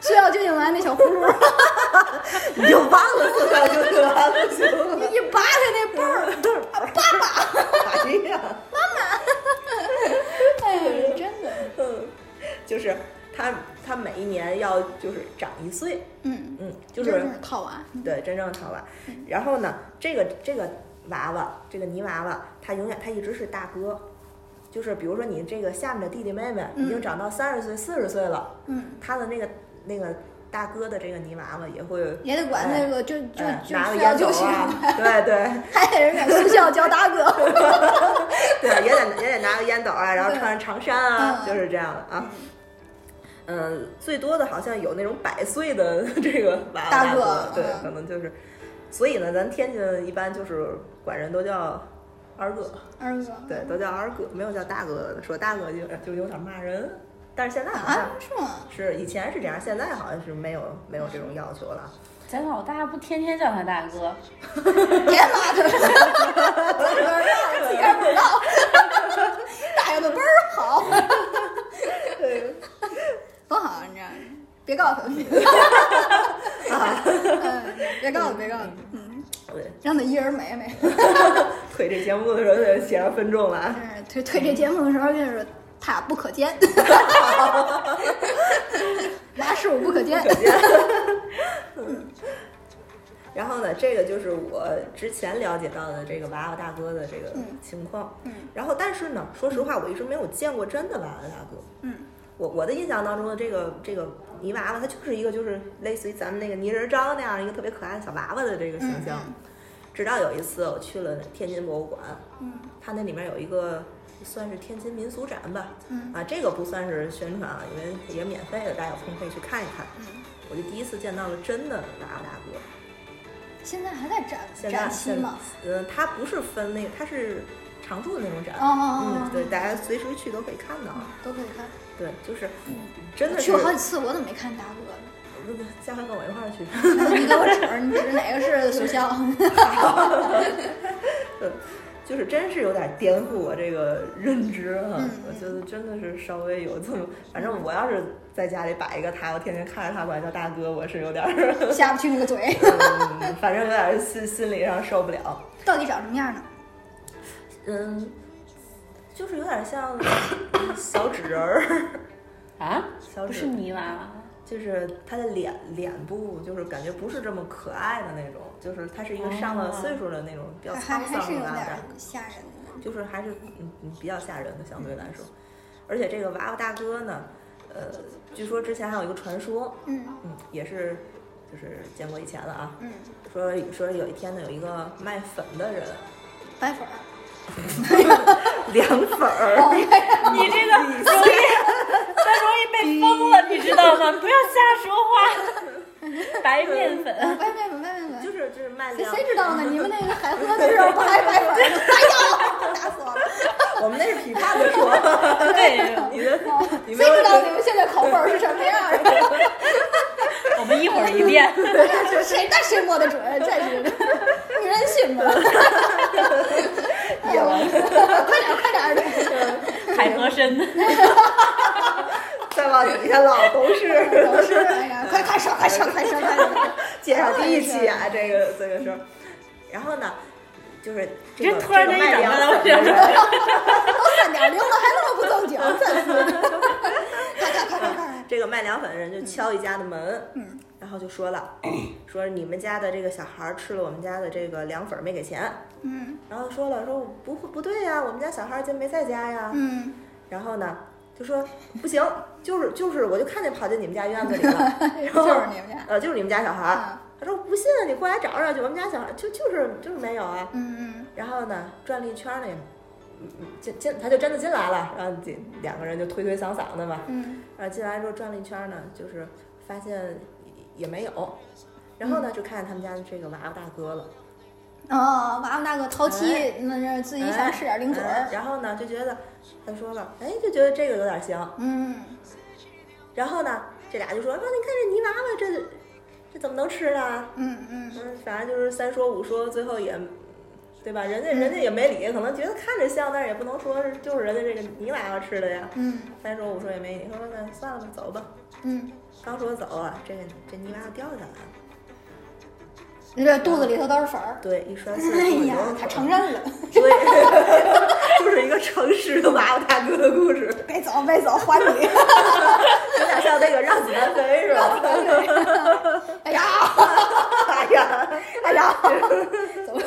需要救心丸那小葫芦，你就忘了四块就得了，行一 一拔开那泵儿，哎呀，妈妈。哎，真的，嗯，就是他他每一年要要就是长一岁，嗯，嗯，就这是是套娃，对真正的套娃。然后呢，这个这个娃娃，这个泥娃娃，他永远他一直是大哥。就是比如说你这个下面的弟弟妹妹已经长到三十岁、四十岁了，嗯，他的那个那个大哥的这个泥娃娃也会也得管那个，就就哎就拿个烟斗就行，啊，对对 还得人家从小叫大哥，对，也得也得拿个烟斗啊，然后穿着长衫啊，嗯就是这样的啊。嗯，最多的好像有那种百岁的 这个娃娃大哥哥，对，嗯可能就是，所以呢，咱天津一般就是管人都叫二哥，二哥，对，都叫二哥，没有叫大哥的，说大哥就就有点骂人。但是现在好像啊，是吗？是以前是这样，现在好像是没有没有这种要求了。咱老大不天天叫他大哥，别骂他了，自个儿让自己还不知道，答应的倍儿好，对，多好啊，你这样，别告诉他，嗯，别告诉他，别告诉他，嗯，对，让他一人美美。推这节目的时候得写上分众了推推这节目的时候，跟你说他不可见，马师傅不可见。然后呢，这个就是我之前了解到的这个娃娃大哥的这个嗯情况。嗯然后，但是呢，说实话，我一直没有见过真的娃娃大哥。嗯我我的印象当中的这个这个泥娃娃，它就是一个就是类似于咱们那个泥人张那样一个特别可爱的小娃娃的这个形象。直到有一次我去了天津博物馆，嗯它那里面有一个算是天津民俗展吧，嗯啊，这个不算是宣传啊，因为也免费的，大家有空可以去看一看。嗯，我就第一次见到了真的娃娃大哥。现在还在展现在展期吗？现呃，它不是分那个，它是常驻的那种展。哦哦哦嗯，对，大家随时去都可以看到。都可以看。对，就是真的是去过好几次，我怎么没看大哥呢？不不下回跟我一块儿去。你给我指，你指哪个是学校？就是真是有点颠覆我这个认知哈、嗯我觉得真的是稍微有这么，反正我要是在家里摆一个他，我天天看着他管叫大哥，我是有点儿，下不去那个嘴，嗯，反正有点儿心心理上受不了。到底长什么样呢？嗯，就是有点像小纸人儿，啊，小纸不是泥娃娃，就是他的脸脸部，就是感觉不是这么可爱的那种，就是他是一个上了岁数的那种比较沧桑的娃娃，吓人的。就是还是嗯嗯比较吓人的相对来说。而且这个娃娃大哥呢，呃，据说之前还有一个传说，嗯嗯，也是就是见过以前了啊，嗯，说说有一天呢，有一个卖粉的人，白粉儿。凉粉儿，哦，你这个容易，他容易被封了，你知道吗？不要瞎说话。白面粉，白面粉，白面粉。就是就是卖谁凉，谁知道呢？你们那个海河的时候不还白粉？哎呀，打死我了！我们那是批判的说，对，你的你谁知道你们现在口味儿是什么样的？我们一会儿一变。谁那谁摸得准？这是女人心嘛！哎呦，快点快点的，海河深，再往底下唠都是都是哎呀，快快说快说快说快说！介绍第一期啊，这个这个时候。然后呢，就是这突然这一这个卖整个凉粉的人，都三点零了，还那么不正经，真是的！快快快快快！这个卖凉粉的人就敲一家的门，嗯，然后就说了，说你们家的这个小孩儿吃了我们家的这个凉粉儿没给钱，嗯。然后说了说不不对呀，我们家小孩儿今天没在家呀，嗯，然后呢就说不行，就是就是我就看见跑进你们家院子里了，就是你们家。呃就是你们家小孩他说不信你过来找找去，我们家小孩儿就就是就是没有啊，嗯嗯。然后呢转了一圈儿呢，嗯嗯进进他就真的进来了，然后进两个人就推推搡搡的嘛，嗯然后进来之后转了一圈儿呢，就是发现也没有，然后呢就看见他们家的这个娃娃大哥了，哦，娃娃大哥淘气哎，那是自己想吃点零嘴儿。哎然后呢就觉得他说了，哎就觉得这个有点香，嗯，然后呢这俩就说说你看这泥娃娃这这怎么能吃呢？嗯嗯嗯，反正就是三说五说，最后也。对吧？人家嗯人家也没理，可能觉得看着像，但是也不能说是就是人家这个泥娃娃吃的呀。嗯三说五说也没理，说那算了吧，走吧。嗯，刚说走啊，这个这泥娃娃掉下来了，你这肚子里头都是粉儿。对，一摔碎了 哎呀，他承认了。对，就是一个诚实的娃娃大哥的故事。别走别走，还你。有点像那个让子弹飞 是吧？哎呀，哎呀，哎呀，怎么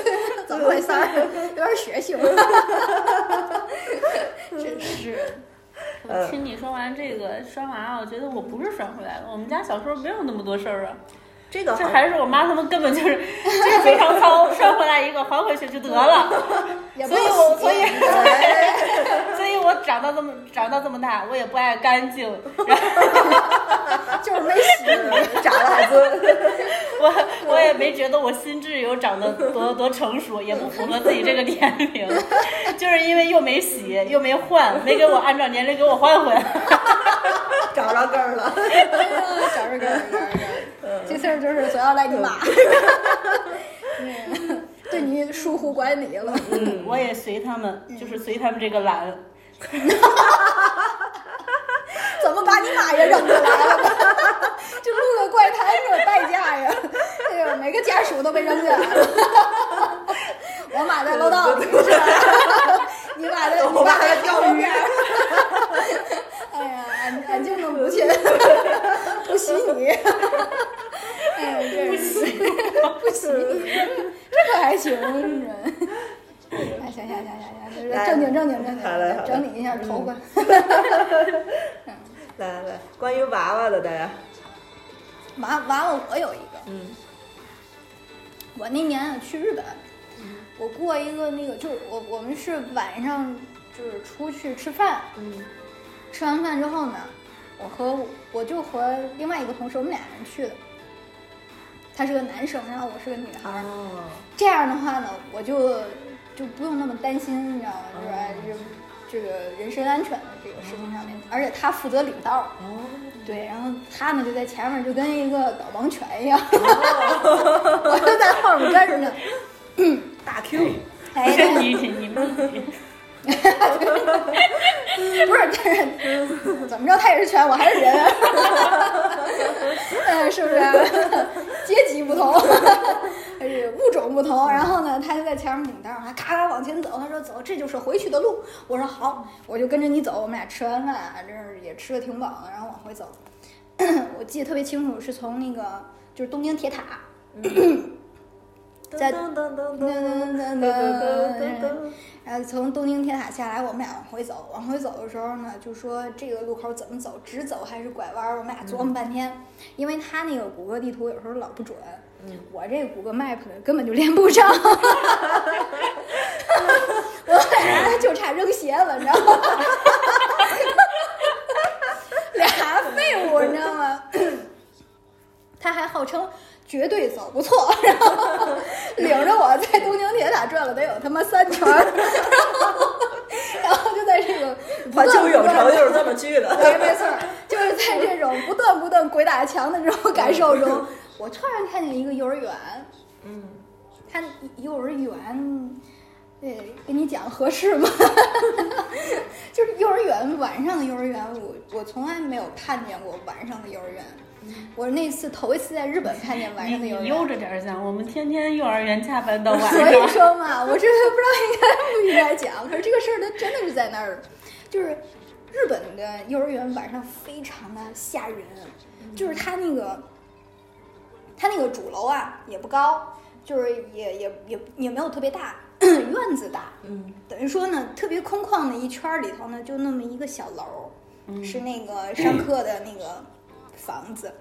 怎么回事儿？有点血腥。真是。我听你说完这个拴娃娃，我觉得我不是拴回来的。我们家小时候没有那么多事儿啊。这个这还是我妈他们根本就是这个非常糙，摔回来一个还回去就得了。所以我所以所以我长到这么长到这么大，我也不爱干净，就是没洗，长得还尊。我我也没觉得我心智有长得多多成熟，也不符合自己这个年龄，就是因为又没洗又没换，没给我按照年龄给我换回来。找着根儿了，找着根儿，找着根儿。这事儿就是主要赖你妈，对你疏忽管理了。嗯，我也随他们，就是随他们这个懒。怎么把你妈也扔过来了？这录个怪谈有代价呀！哎呦，每个家属都被扔进来了。我妈在楼道里，你妈在，我妈在钓鱼。哎呀，俺俺就能不去，不洗你。哎呀，这洗不洗你，这可还行？哎，行行行行行，正经正经正经，整理一下头发。来来来，关于娃娃的，大家。娃娃娃，我有一个。嗯。我那年去日本，我过一个那个，就是我我们是晚上就是出去吃饭。嗯。吃完饭之后呢，我和我就和另外一个同事，我们俩人去的。他是个男生，然后我是个女孩。哦。这样的话呢，我就就不用那么担心，你知道吗？就是这个人身安全的这个事情上面，而且他负责领道。哦。对，然后他呢就在前面，就跟一个导盲犬一样。我就在后面跟着呢。大 Q。哎，你你你。不是，但是 怎么着，他也是犬，我还是人，嗯，是不是？阶级不同，还是物种不同。然后呢，他就在前面领道，他咔咔往前走。他说：“走，这就是回去的路。”我说：“好，我就跟着你走。”我们俩吃完饭，这是也吃的挺饱的，然后往回走。我记得特别清楚，是从那个就是东京铁塔，在噔噔噔噔噔噔。然后从东京铁塔下来，我们俩往回走。往回走的时候呢，就说这个路口怎么走，直走还是拐弯？我们俩琢磨半天，因为他那个谷歌地图有时候老不准，我这谷歌 map 根本就连不上，我俩就差扔鞋了，你知道吗？俩废物，你知道吗？他还号称。绝对走不错，然后领着我在东京铁塔转了得有他妈三圈，然后然后就在这个环球影城就是这么去的，对，没错，就是在这种不断不断鬼打墙的这种感受中，我突然看见一个幼儿园，嗯，他幼儿园，对，跟你讲合适吗？就是幼儿园晚上的幼儿园，我我从来没有看见过晚上的幼儿园。我那次头一次在日本看见晚上的幼儿园，悠着点讲，我们天天幼儿园加班到晚上。所以说嘛，我这个不知道应该不应该讲，可是这个事儿它真的是在那儿，就是日本的幼儿园晚上非常的吓人，就是它那个，它那个主楼啊也不高，就是也也也也没有特别大，院子大，嗯，等于说呢特别空旷的一圈儿里头呢就那么一个小楼，是那个上课的那个。房子，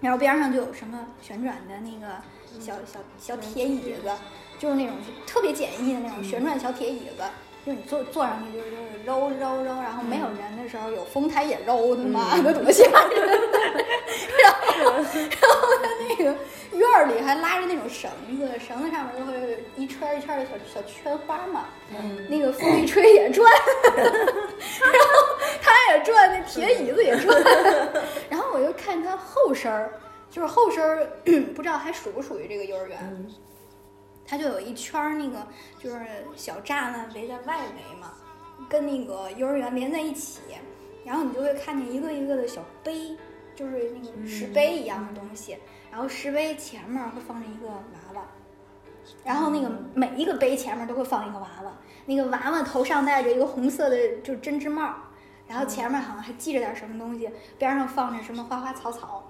然后边上就有什么旋转的那个小小小铁椅子，就是那种特别简易的那种旋转小铁椅子，就是你坐坐上去就是就是揉揉揉，然后没有人的时候有风它也揉，他妈的多吓人！然后然后他那个院儿里还拉着那种绳子，绳子上面就会一圈一圈的小小圈花嘛，那个风一吹也转，也转，那铁椅子也转。然后我就看他后身儿，就是后身儿，不知道还属不属于这个幼儿园。它就有一圈儿那个，就是小栅栏围在外围嘛，跟那个幼儿园连在一起。然后你就会看见一个一个的小碑，就是那个石碑一样的东西。然后石碑前面会放着一个娃娃，然后那个每一个碑前面都会放一个娃娃，那个娃娃头上戴着一个红色的，就是针织帽。然后前面好像还系着点什么东西，边上放着什么花花草草。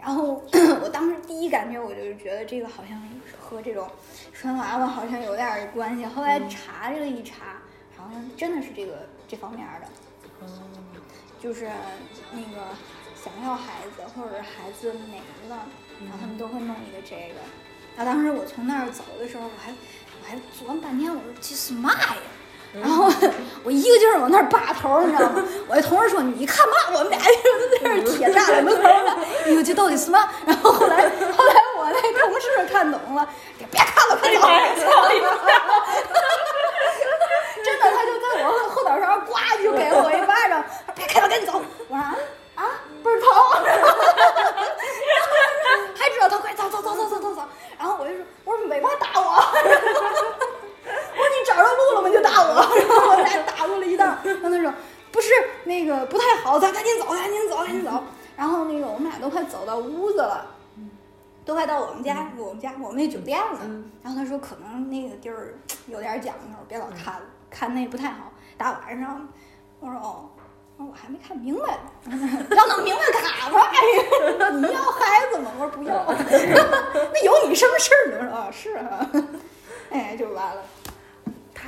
然后 我当时第一感觉，我就觉得这个好像和这种拴娃娃好像有点关系。后来查了一查，好像真的是这个这方面的，哦，就是那个想要孩子或者是孩子没了，然后他们都会弄一个这个。然后当时我从那儿走的时候，我还我还琢磨半天，我说这是嘛呀？然后我一个劲儿往那儿拔头，你知道吗？我那同事说：“你看嘛，我们俩就在那儿铁栅栏门口呢。”哎呦，这到底是嘛？然后后来后来我那同事看懂了，别看了，快走！真的，他就在我后后脑勺呱就给我一巴掌，别看了，赶紧走！我说啊啊，倍儿疼，还知道他快走走走走走走走。然后我就说，我说没法打我。我说你找着路了吗？就打我，然后我俩打过了一道。然后他说不是那个不太好，咱赶紧走，赶紧走，赶紧走。然后那个我们俩都快走到屋子了，都快到我们家我们家我们那酒店了。然后他说可能那个地儿有点讲究，别老看了，看那不太好。大晚上，我说哦。我还没看明白呢，要弄明白干啥吧？哎，你要孩子吗？我说不要，那有你什么事儿呢？我说啊，是啊，哎，就完了。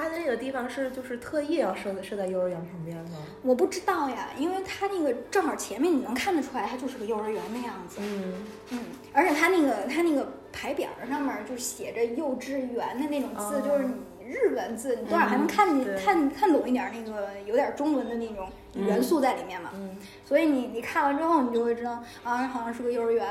他那个地方是就是特意要设在设在幼儿园旁边吗？我不知道呀，因为它那个正好前面你能看得出来，它就是个幼儿园的样子。嗯嗯，而且它那个它那个牌匾上面就写着幼稚园的那种字，哦就是你日文字，你多少还能看见、对看看懂一点儿那个有点中文的那种元素在里面嘛。嗯所以你你看完之后，你就会知道啊，好像是个幼儿园。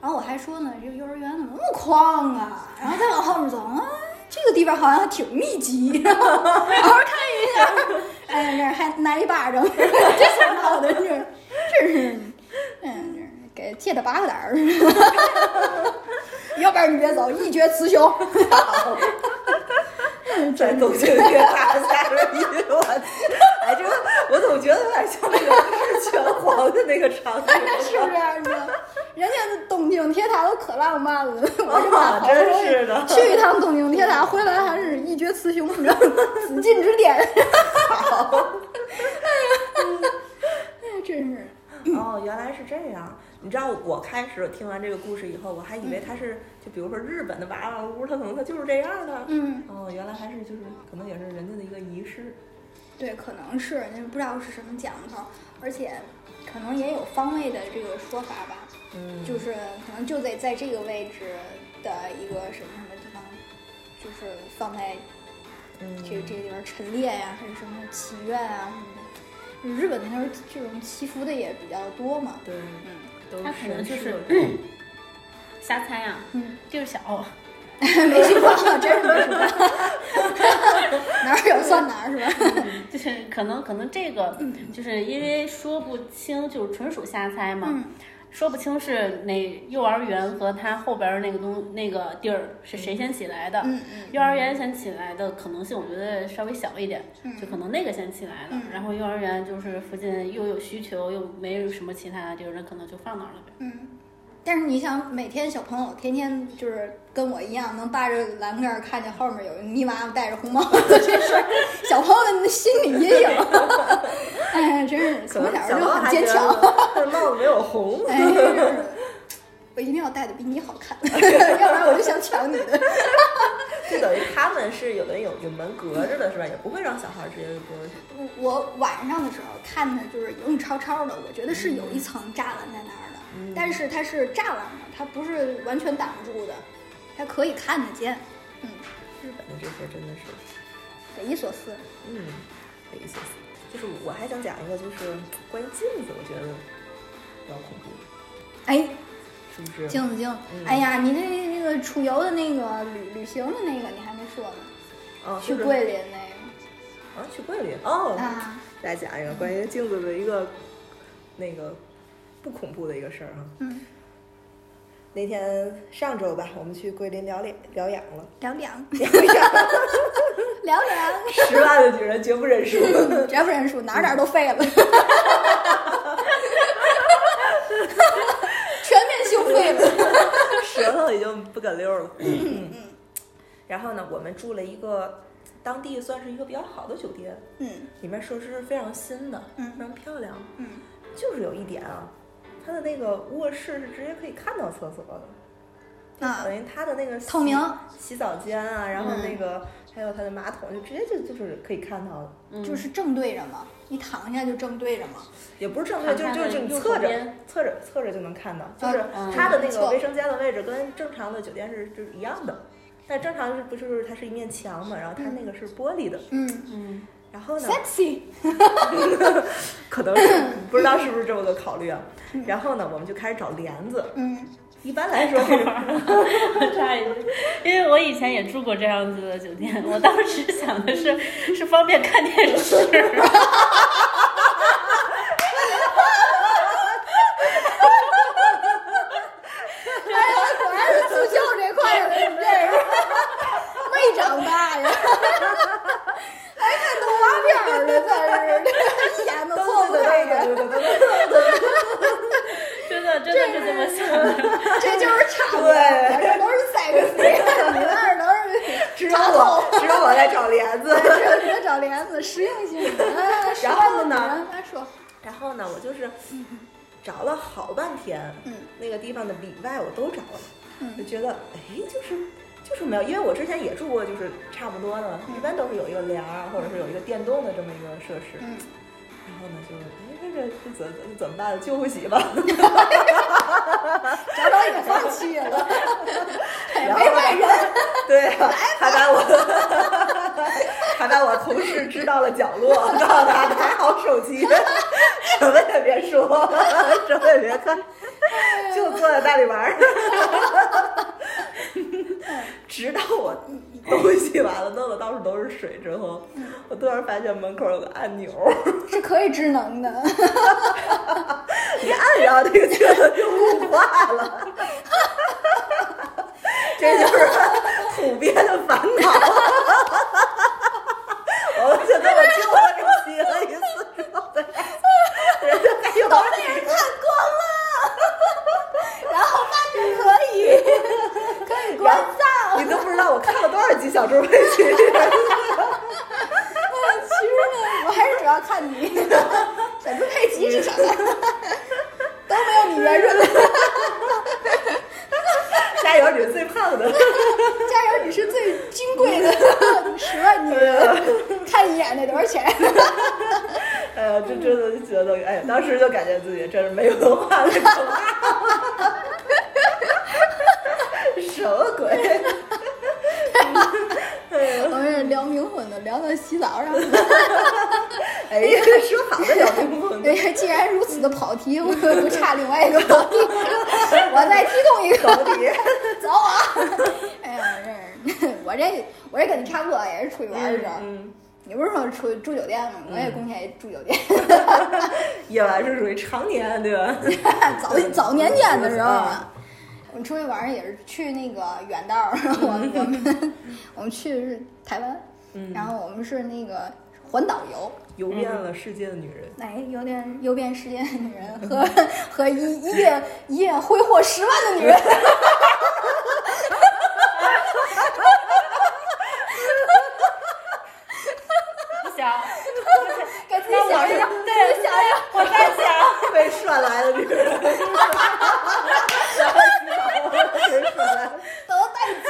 然后我还说呢，这个幼儿园怎么那么旷啊？然后再往后面走啊，这个地方好像还挺密集。然后好好看一下，哎，这儿还挨一巴掌，这下闹的这真是，嗯，这给贴他八个胆儿。要不然你别走，一决雌雄。嗯，在真东京铁塔下面一我，哎，这个我总觉得有点像那个日拳皇的那个场景，是不是？人家东京铁塔都可浪漫了，我真是的去一趟东京铁塔，回来还是一决雌雄，你知道吗？紫禁之巅。哎呀，哎，真是。哦，原来是这样。你知道，我开始听完这个故事以后，我还以为它是，就比如说日本的娃娃屋，它可能它就是这样的。嗯，哦，原来还是就是可能也是人家的一个仪式。对，可能是，那不知道是什么讲头，而且可能也有方位的这个说法吧。嗯就是可能就得在这个位置的一个什么什么地方，就是放在嗯这个这个地方陈列呀，还是什么祈愿啊什么的。日本那边儿这种祈福的也比较多嘛，对，嗯都他可能就是社 瞎猜啊，嗯，地儿小，没去过，真是没去过，哪儿有算哪儿是吧？就是可能可能这个就是因为说不清，就是纯属瞎猜嘛。嗯说不清是哪幼儿园和他后边儿那个东那个地儿是谁先起来的。嗯嗯幼儿园先起来的可能性，我觉得稍微小一点，嗯就可能那个先起来了。嗯然后幼儿园就是附近又有需求，又没有什么其他的地儿，那可能就放那儿了呗。嗯。但是你想，每天小朋友天天就是跟我一样，能扒着栏杆儿看见后面有一泥娃娃戴着红帽子，这是小朋友的心理阴影。哎，真是从小就很坚强。帽子没有红。哎，我一定要戴的比你好看，要不然我就想抢你的。就等于他们是有的有有门隔着的是吧？也不会让小孩直接就过去。我我晚上的时候看的就是影影绰绰的，我觉得是有一层栅栏在那儿的，嗯但是它是栅栏的，它不是完全挡住的，它可以看得见。嗯，日本的这些真的是，匪夷所思。嗯，匪夷所思。就是我还想讲一个，就是关于镜子，我觉得比较恐怖，哎，是不是？镜子镜，嗯哎呀，你这那个出游的那个旅旅行的那个你还没说呢，哦，去桂林那个啊，去桂林哦个。啊，再讲一个关于镜子的一个那个不恐怖的一个事儿哈。嗯，那天上周吧，我们去桂林疗养疗养了，疗养疗养疗养，十万的女人绝不认输。绝不认输，哪儿哪儿都废了，全面修废了。舌头已经不哏溜了。嗯。然后呢，我们住了一个当地算是一个比较好的酒店，嗯。里面设施是非常新的，嗯。非常漂亮。嗯，就是有一点啊，它的那个卧室是直接可以看到厕所的。就啊等于它的那个透明洗洗澡间啊，然后嗯。那个、还有它的马桶，就直接就就是可以看到的，嗯。就是正对着嘛，你躺下就正对着嘛。也不是正对，就就是就你侧着侧着侧着就能看到，就是嗯它的那个卫生间的位置跟正常的酒店是就是一样的，但正常是不就是它是一面墙嘛，然后它那个是玻璃的，嗯。嗯然后呢，，sexy。可能是不知道是不是这么个考虑啊，然后呢，我们就开始找帘子，嗯。一般来说是我插一点，因为我以前也住过这样子的酒店，我当时想的是是方便看电视。哎呀，果然是住校这块的，你这是没长大呀，还看动画片儿呢，在这一眼都错不开呀，对对对对对真的是这么想的。这就是差别。我这都是 sexy，你那儿都是只有我只有我在找帘子。只有你在找帘子，实用性。啊然后呢？然后呢，我就是找了好半天，嗯那个地方的里外我都找了，嗯就觉得哎，就是就是没有，因为我之前也住过，就是差不多的，一般都是有一个帘儿或者是有一个电动的这么一个设施。嗯，然后呢，就哎，这这这怎怎怎么办？救不起吧？贾导也放弃了，然后没外人。对啊，还把我还把我同事支到了角落，告诉他拿好手机，什么也别说，什么也别看，就坐在那里玩儿。直到我东西完了，弄得到处都是水之后，我突然发现门口有个按钮，是可以智能的，一按然后那个镜子就雾化了。这就是普遍的烦恼。我觉得我救了这洗了一次之后，人家还有都被人看光了，然后发现可以可以关照。你都不知道我看了多少集小猪佩奇。其实呢，我还是主要看你。小猪佩奇是啥？都没有你圆润。加油，你是最胖的。加油，你是最金贵的，十万女人，看一眼得多少钱？哎呀，这真的就觉得，哎，当时就感觉自己真是没文化的可怕。什么鬼？我们是聊冥婚的，聊到洗澡上。哎呀，说好的聊冰峰，对，既然如此的跑题，我就差另外一个跑题，我再提供一个。跑题？走啊！哎呀，这我这我这跟你差不多，也是出去玩儿的时候。嗯，你不是说出去住酒店吗？我也贡献住酒店。夜晚是属于常年，对吧？早早年间的时候啊，我们出去玩也是去那个远道儿，我我们我们去的是台湾，嗯然后我们是那个环岛游。游遍了世界的女人。哎，游遍游遍世界的女人和和一一夜一夜挥霍十万的女人，不想，给自己想一想，对，想一想，我在想，被涮来的女人，被涮来。都带劲。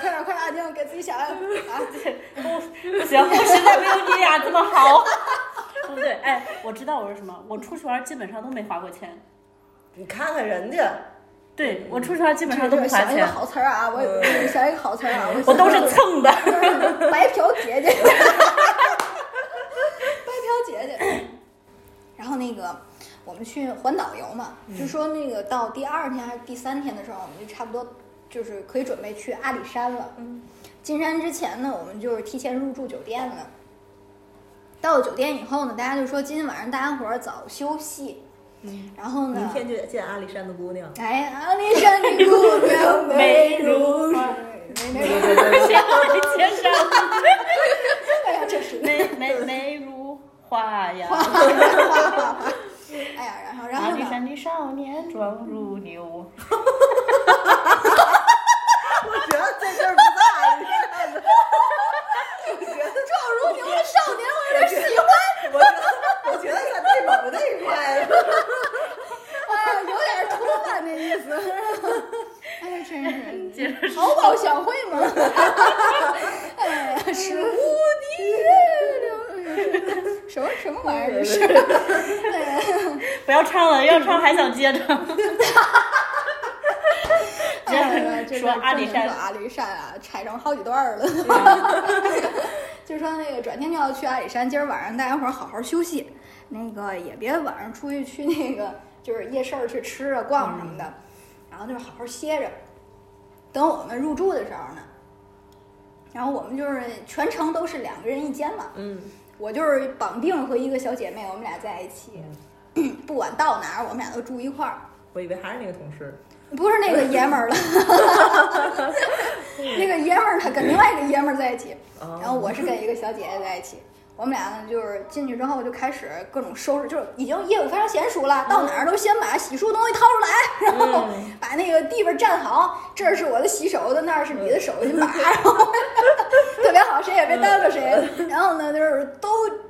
快点，快点，安静，给自己想想啊！不不行，我实在没有你俩这么好。对不对？哎，我我出去玩基本上都没花过钱。你看看人家，对我出去玩基本上都这不花想一个钱，好词儿啊！我我想一个好词儿啊！我都是蹭的。白嫖姐姐，白嫖姐姐。然后那个我们去环岛游嘛，就说那个到第二天还是第三天的时候，我们就差不多就是可以准备去阿里山了。嗯，进山之前呢，我们就是提前入住酒店了。到酒店以后呢，大家就说今天晚上大家伙儿早休息。嗯，然后呢？明天就得见阿里山的姑娘。哎，阿里山的姑娘美如花。美如花。哈哈哈！呀，美美美如花呀。哎呀，然后然后阿里山的少年壮如牛。哈哈哈哈哈！我觉得在这儿不在阿哈哈哈。哈哈哈哈哈！壮如牛的少年。乳那一块的。有点脱发的意思，哎，真是淘宝小会吗？哎，是无敌月，什么什么玩意儿？是，不要唱了，要唱还想接着。哈哈说阿里山，阿里山啊，拆成好几段了。就说那个转天就要去阿里山，今儿晚上大家伙儿好好休息，那个也别晚上出去去那个就是夜市儿去吃啊逛什么的，然后就是好好歇着。等我们入住的时候呢，然后我们就是全程都是两个人一间嘛，嗯，我就是绑定和一个小姐妹，我们俩在一起，不管到哪儿我们俩都住一块儿。我以为还是那个同事。不是那个爷们儿了 那个爷们儿他跟另外一个爷们儿在一起，然然后我是跟一个小姐姐在一起。我们俩呢，就是进去之后就开始各种收拾，就是已经业务非常娴熟了，到哪儿都先把洗漱东西掏出来，然后把那个地方站好，这儿是我的洗手的，那儿是你的手巾把，然后特别好，谁也别耽搁谁。然后呢，就是都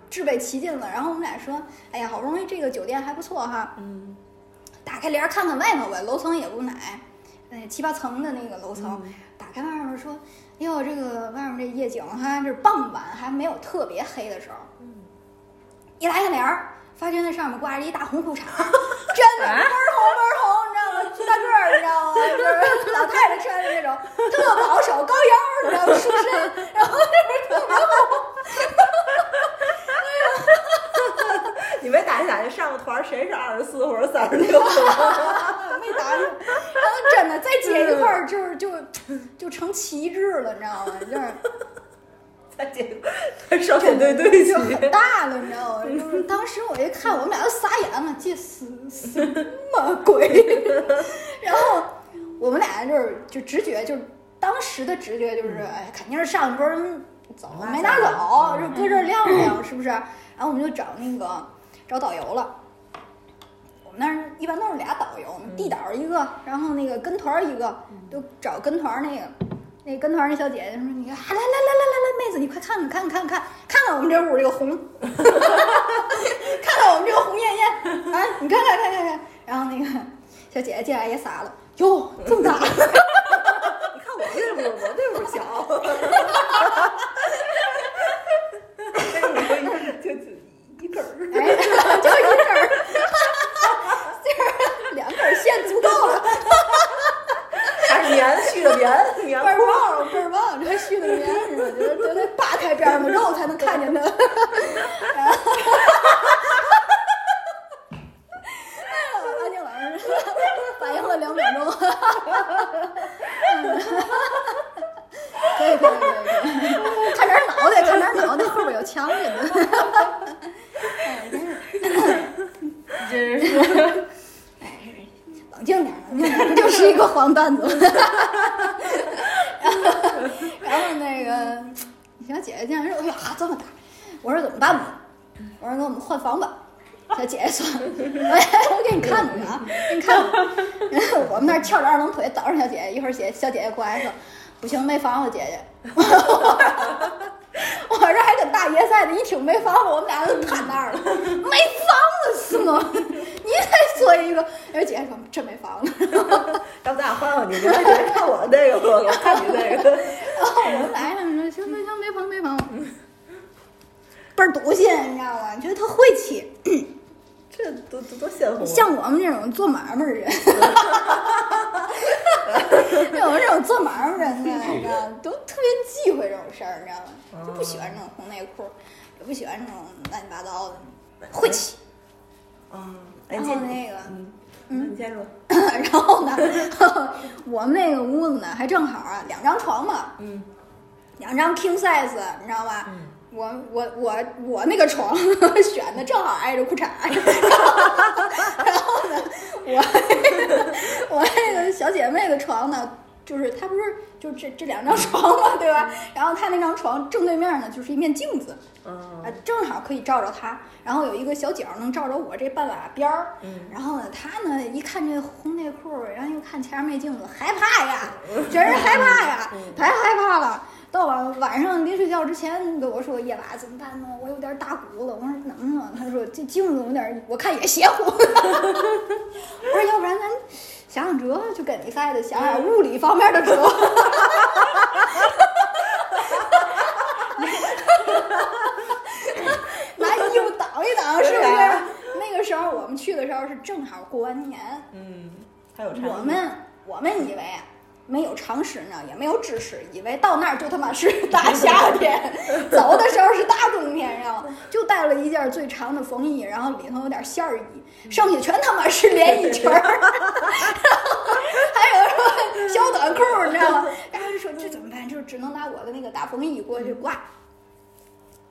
置备齐尽了。然后我们俩说，哎呀，好不容易这个酒店还不错哈，嗯打开帘儿看看外头呗，楼层也不矮，呃七八层的那个楼层。嗯打开外面说，哟，这个外面这夜景哈，这是傍晚还没有特别黑的时候。嗯一拉开帘儿，发现那上面挂着一大红裤衩，真的倍儿红倍儿红，你知道吗？大个儿，你知道吗？就是老太太穿的那种，特保守，高腰，你知道吗？束身，然后那是特别红。你没打听打听上个团谁是二十四或者三十六？没打听，然后真的再接一块儿，就是就就成旗帜了，你知道吗？就是 再见，少先对对齐就。很大了，你知道吗？就是当时我一看，我们俩都傻眼了，这是什么鬼？然后我们俩就是就直觉，就是当时的直觉就是，哎，肯定是上一波人走没拿走，就搁这儿晾晾，是不是？然后我们就找那个找导游了。我们那儿一般都是俩导游，地导一个，然后那个跟团儿一个，就找跟团儿那个。那跟团儿那小姐姐说：“你来来来来来来，妹子，你快看看看看看看看我们这屋这个红，看看我们这个红艳艳啊！你看看看看看。”然后那个小姐姐进来也傻了，哟，这么大！你看我这屋，我这屋小。就就一根儿。哎，就一根儿，就是两根线足够了，还是棉续的棉棉倍儿裤。棒，倍儿棒，这还续的棉是吧？就就得扒开边儿嘛肉才能看见它。然后，哎呀，安静老师反应了两秒钟。可以可以可以可以，看点脑袋，看点脑袋，后边有枪着呢。哎，真是。就是说，哎，冷静点儿，冷静点儿，这就是一个黄段子。然后，然后那个小姐姐竟然说：“哎呀，这么大！”我说：“怎么办吧？”我说：“那我们换房吧。”小姐姐说：“哎，我给你看看啊，给你看看。”然后我们那儿翘着二郎腿等着小姐姐，一会儿姐小姐姐过来说：“不行，没房了，姐姐。”我这还跟大爷赛呢，一听没房子，我们俩都瘫那儿了。没房子是吗？你再说一个，然后姐姐说真没房子。要不咱俩换换你，你来你看我那个，我看你那个。然后我们来了，说行行行，没房没房，倍儿笃信，你知道吗？觉得他晦气，这多多多鲜活。像我们这种做买卖的人，像我们这种做买卖人呢，你知道，都特别忌讳这种事儿，你知道吗？就不喜欢这种红内裤，也不喜欢这种乱七八糟的，晦气。啊，哎，然后那个，嗯，你先说。然后呢，我们那个屋子呢，还正好啊，两张床嘛，嗯。两张 king size，你知道吧？嗯。我我我我那个床 选的正好挨着裤衩，然后呢，我我那个小姐妹的床呢，就是他不是就这这两张 床嘛，对吧？然后他那张床正对面呢就是一面镜子，啊嗯，正好可以照着他，然后有一个小角能照着我这半拉边儿，嗯然后呢，他呢一看这红内裤，然后又看前面那镜子，害怕呀，真是害怕呀，太害怕了。到晚晚上临睡觉之前跟我说夜娃怎么办呢？我有点打鼓了。我说怎么了？他说这镜子有点，我看也邪乎。我说要不然咱想想辙就跟你赛的，想想物理方面的辙。拿衣服挡一挡，是不是？那个时候我们去的时候是正好过完年，嗯，还有我们我们以为没有常识呢，也没有知识，以为到那儿就他妈是 大夏天，走的时候是大冬天，然后就带了一件最长的风衣，然后里头有点线儿衣，剩下全他妈是连衣裙儿，还有什么小短裤，你知道吗？然后就说这怎么办？就只能拿我的那个大风衣过去挂，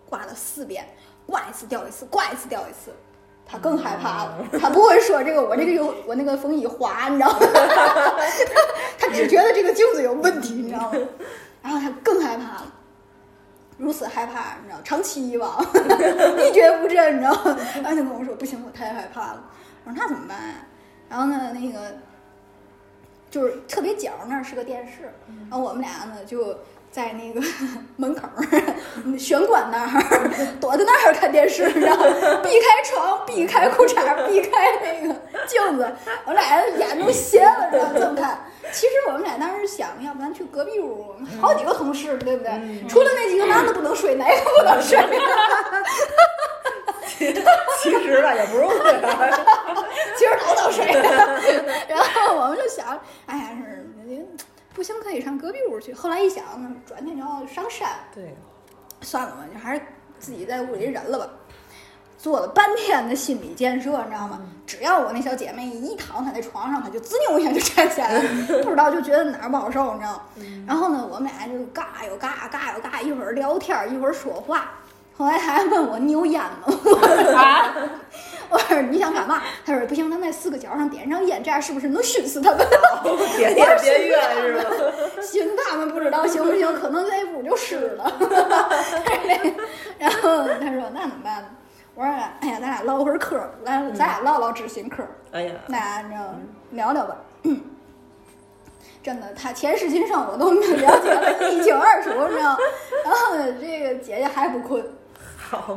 挂了四遍，挂一次掉一次，挂一次掉一次。他更害怕了，他不会说这个我这个有我那个风衣滑，你知道吗？他只觉得这个镜子有问题，你知道吗？然后他更害怕了，如此害怕，你知道，长期以往 一蹶不振，你知道吗？然后他跟我说不行，我太害怕了。我说那怎么办呀？然后呢，那个就是特别角那儿是个电视，然后我们俩呢就。在那个 门口 玄关那儿 躲在那儿看电视，然后避开床，避开裤衩，避开那个镜子，我俩眼都斜了，然后这么看。其实我们俩当时想，要不咱去隔壁屋，好几个同事，对不对？除了那几个男的不能睡，哪个不能睡？其实吧，也不用睡，其实都能睡。然后我们就想，哎呀，是。不行，可以上隔壁屋去。后来一想，转天就要上山，对，算了吧，就还是自己在屋里忍了吧。做了半天的心理建设，你知道吗？只要我那小姐妹一躺她那床上，她就滋溜一下就站起来了。不知道就觉得哪儿不好受，你知道吗？然后呢，我们俩就嘎又嘎，嘎又嘎，一会儿聊天，一会儿说话。后来她还问我：“你有烟吗？” 我说：“你想干嘛？”他说：“不行，咱在四个角上点上烟，这样是不是能熏死他们？” 点点别远是吧？熏他们不知道行不行？可能这屋就湿了。然后他说：“那怎么办呢？”我说：“哎呀，咱俩唠会儿嗑，来，咱俩唠唠知心嗑。哎呀，那就聊聊吧。真的，他前世今生我都了解了一清二楚，你知道？然后呢，这个姐姐还不困。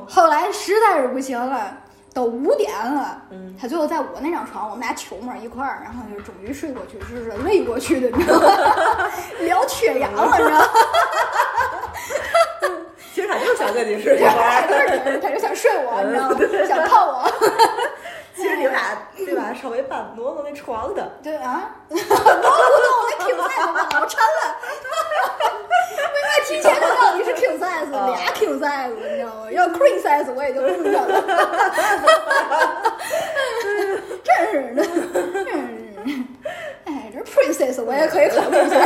后来实在是不行了，都五点了，嗯，他最后在我那张床，我们俩球摸一块儿，然后就终于睡过去，就是累过去的，你知道吗？聊缺氧了，你知道吗？其实他就想跟你睡一会儿，他就想睡我，你知道吗？想泡我。其实你们俩对吧？稍微搬挪挪那床的。对啊，挪不动，那 king size 吧老沉了。为嘛提前就到底是 king size，俩 king size，你知道吗？要 queen size 我也就不了。真是的，真是。哎，这 princess 我也可以考虑一下。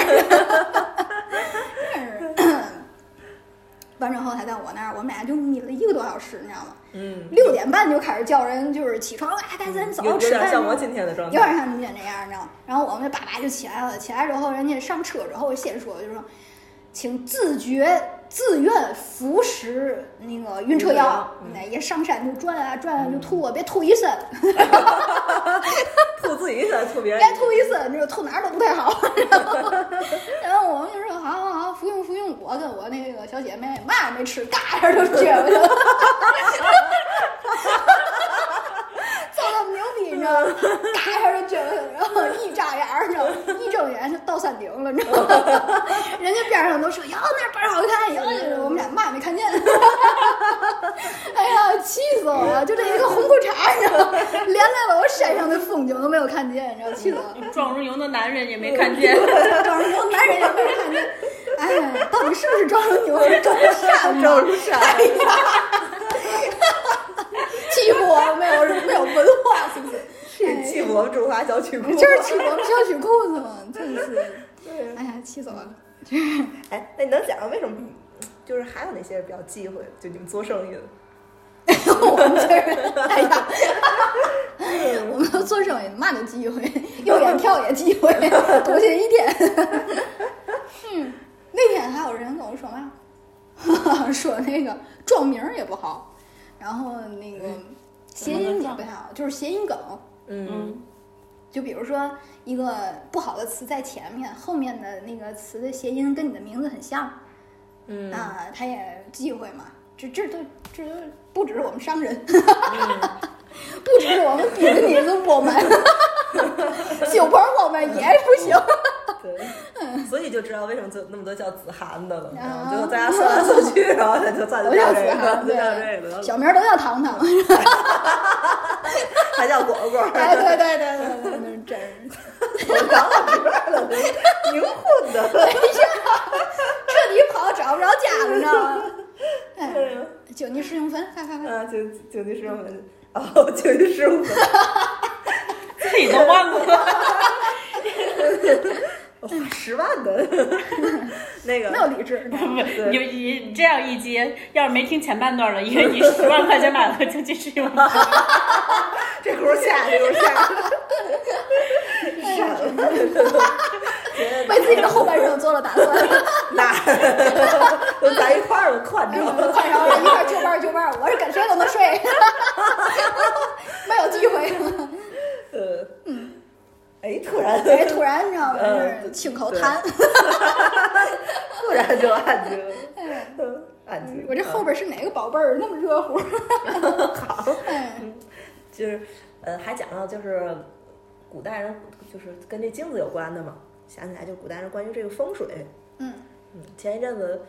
完之后他在我那儿，我们俩就眯了一个多小时，你知道吗？嗯。六点半就开始叫人，就是起床，哎，赶紧走吃饭。有点像我今天的状态。有点像今天这样，你知道吗？然后我们就叭叭就起来了。起来之后，人家上车之后先说，就说，请自觉自愿服食那个晕车药。那也上山就转啊转啊就吐啊，别吐一身。吐自己一身，吐别人。别吐一身，你说吐哪儿都不太好。然后我们就说，好好好，服用服用。我跟我那个小姐妹嘛也没吃，嘎一下就撅过去了。造那么牛逼，你知道吗？嘎一下就撅过去了，然后一眨眼儿，你知道吗？一睁眼就到山顶了，你知道吗？人家边上都说，哟，那倍儿好看，哟，我们俩嘛也没看见。哎呀，气死我了！就这一个红裤衩，你知道吗？连累了我山上的风景都没有看见，你知道吗？气死我了！壮如牛的男人也没看见，壮如牛男人也没看见。哎，到底是不是壮如牛？壮如山？壮如山？哎呀！欺负我没有没有文化，是不是？是欺负我们中华小曲库？就是欺负我们小曲库子嘛，真是。哎呀，气死我了！哎，那你能讲为什么？就是还有哪些比较忌讳？就你们做生意的。我们这儿，哎呀，我们做生意嘛都忌讳，右眼跳也忌讳，多心一天。嗯，那天还有人跟我说嘛，说那个撞名也不好，然后那个谐音也不太好，就是谐音梗。嗯。就比如说一个不好的词在前面，后面的那个词的谐音跟你的名字很像。嗯。啊，他也忌讳嘛。这这都这都不只是我们商人，不只是我们逼着你做播们，九鹏我们也不行。对，所以就知道为什么就那么多叫子涵的了。然啊后最后大家算来算去，然后他就算就都叫这个，就叫这个，小名儿都叫糖糖。还叫果果。哎，对对对对对，那是真是。我长到这儿了，灵魂的。彻底跑找不着家了，你知道吗？哎，九级十用分，快快快！啊，九九级十用分，哦，九级十用分，自己都忘了。花十万的，那个没有理智，不，你你这样一接，要是没听前半段的，以为你十万块钱买了就去试用。这轱辘下，这轱辘下，傻了，为自己的后半生做了打算。那 都在一块儿了，快着。快上了，一块就班就班，我是跟谁都能睡，没有机会。呃，嗯，哎，突然，哎，突然你知道吗？就是亲口谈。突然就安静了，哎嗯安静。我这后边是哪个宝贝儿那么热乎？好，嗯，就是呃，还讲到就是古代人就是跟这镜子有关的嘛，想起来就古代人关于这个风水，嗯，嗯，前一阵子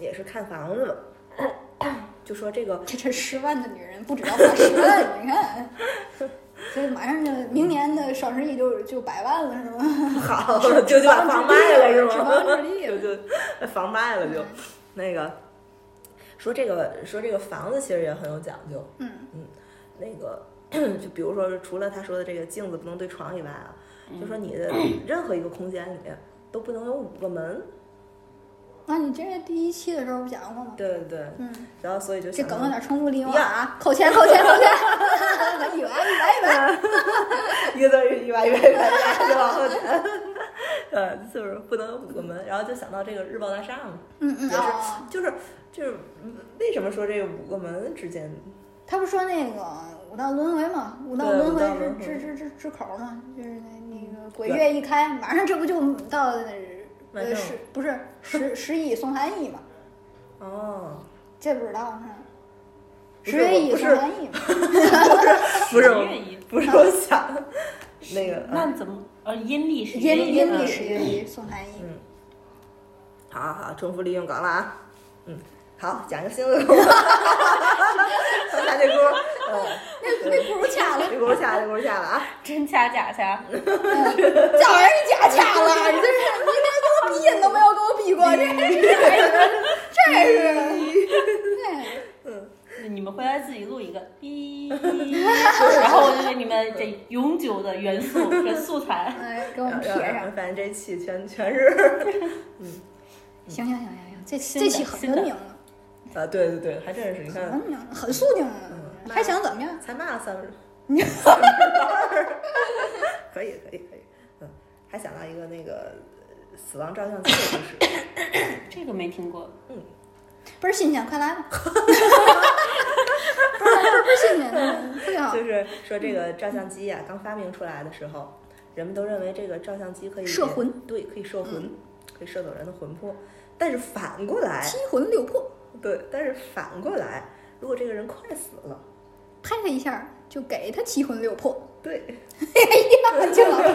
也是看房子嘛，就说这个这这十万的女人不知道花十万，你看。这马上就明年的双十一就就百万了是吗？好，就就把房卖了是指吗？望之地就就 房卖了就，那个说这个说这个房子其实也很有讲究，嗯那个 就比如说除了他说的这个镜子不能对床以外啊，就说你的 任何一个空间里都不能有五个门，啊，你这是第一期的时候不讲过吗？对对对，嗯，然后所以就这梗有点重复利用啊！扣钱扣钱扣钱！一百一百一百！一个字儿一百一百一百，就往后填，呃，就是不能有五个门，然后就想到这个日报大厦嘛，嗯嗯也是哦，就是就是嗯为什么说这个五个门之间他不说那个五道轮回吗？五道对轮回回是支支支支口吗？就是那那个鬼月一开，马上这不就到呃十不是十 十一送寒衣嘛？哦，这不知道 是？不十月一是我不是送寒衣嘛？不是不是我想的 那个，那怎么？呃，阴历是阴历十月一送寒衣。嗯，好好好，重复利用梗了啊，嗯，好，讲一个新的故事，看这轱，呃，那那不如掐了，这轱下，这轱下了啊，真掐假掐？这玩意儿你假掐了，你这是你连给我逼音都没有跟我比过，这是这是，嗯。你们回来自己录一个哔，然后我就给你们这永久的元素这素材。哎，给我们贴上。反正这期全全是，嗯。行行行行行，这这期很文明了，啊，对对对，还真是，你看。很文明了，很肃静了，还想怎么样？才骂了三分，可以可以可以，嗯，还想到一个那个死亡照相机的故事，这个没听过，嗯倍儿新鲜，快来吧！倍儿倍儿倍儿新鲜，嗯特别好就。是说这个照相机呀、刚发明出来的时候，人们都认为这个照相机可以摄魂，对，可以摄魂，可以摄走人的魂魄。但是反过来，七魂六魄，对，但是反过来，如果这个人快死了，拍他一下就给他七魂六魄。对，哎呀，这老师，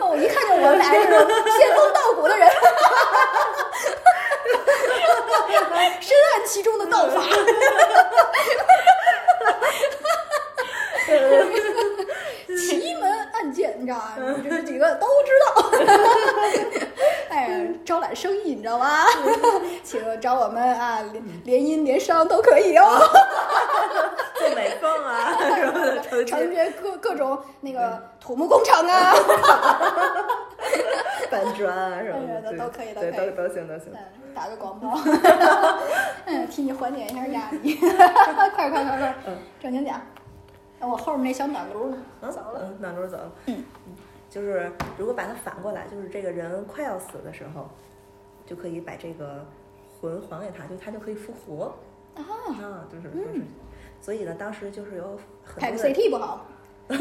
我 一看就我们俩这种仙风道骨的人，深谙其中的道法。奇门暗箭，你知道吧？这几个都知道。哎呀，招揽生意，你知道吧？请找我们啊，联联姻联商都可以哦。做美凤啊什么的，成承接各各种那个土木工程啊，搬砖啊什么的，都都可以都对，都都行都行。嗯，打个广告，嗯，替你缓解一下压力，快快快快嗯，正经讲。那我后面那小暖炉呢？嗯，走了。嗯，暖炉走了。嗯，就是如果把它反过来，就是这个人快要死的时候，就可以把这个魂还给他，就他就可以复活。啊，啊，就是就是，所以呢，当时就是有拍个很多人 CT 不好？那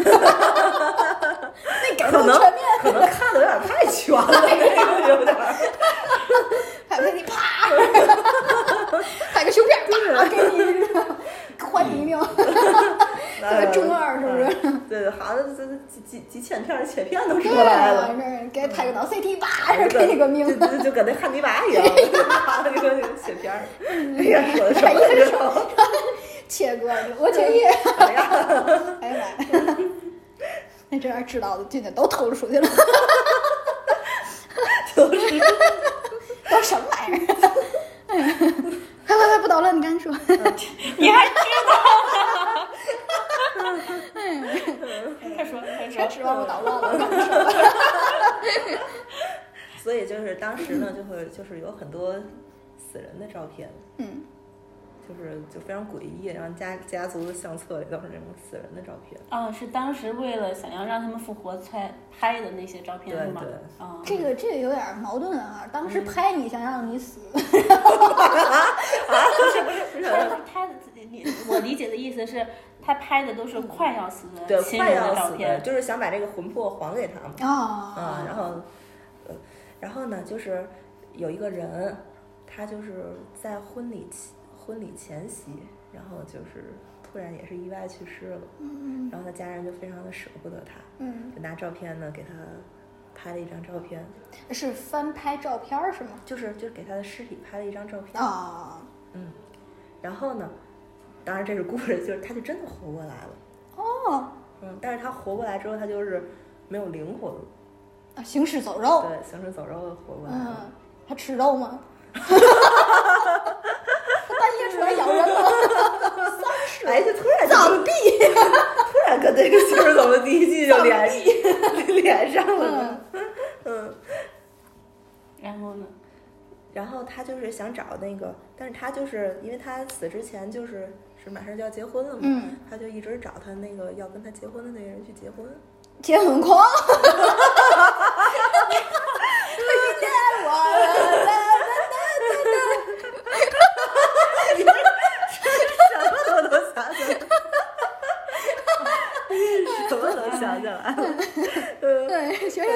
给可能够全面，可能看的有点太全了，那个有点儿。拍个 CT 啪，拍个胸片啪，给你换你一命，那中二是不是？对对，好片片切片都出来了，这给拍个脑 CT 吧，就给你个命，就就就跟那汉尼拔一样，那个那个切片儿，哎呀，说的什么？切割，我切叶，哎呀，哎呀妈呀，那这点知道的，今天都透露出去了，都是。都什么玩意儿？哎呀，快快快，不捣乱，你赶紧说。你还知道？快说快说，别指望我捣乱了，我跟你说。所以就是当时呢，就会就是有很多死人的照片，嗯，就是就非常诡异，然后家家族的相册里都是那种死人的照片。哦，是当时为了想要让他们复活才拍的那些照片是吗？对对啊，这个这个有点矛盾啊！当时拍你想让你死，啊不是不是不是，他他你我理解的意思是，他拍的都是快要死的，亲快人的要死的，照片。就是想把这个魂魄还给他们。啊啊，然后，呃，然后呢，就是有一个人，他就是在婚礼期婚礼前夕，然后就是突然也是意外去世了，嗯然后他家人就非常的舍不得他，嗯，就拿照片呢给他拍了一张照片，是翻拍照片儿是吗？就是就是给他的尸体拍了一张照片，啊，嗯，然后呢，当然这是故事，就是他就真的活过来了，哦，嗯，但是他活过来之后，他就是没有灵魂了，啊行尸走肉，对，行尸走肉的活过来了。嗯，他吃肉吗？他 半夜出来咬人了？哎，就突然就藏地，突然跟那个《行尸走肉》第一季就连 连上了呢。嗯，然后呢？然后他就是想找那个，但是他就是因为他死之前就是是马上就要结婚了嘛，嗯，他就一直找他那个要跟他结婚的那个人去结婚。结婚狂，遇见我了，什么都想起来，什么都想起来了。嗯，对，行行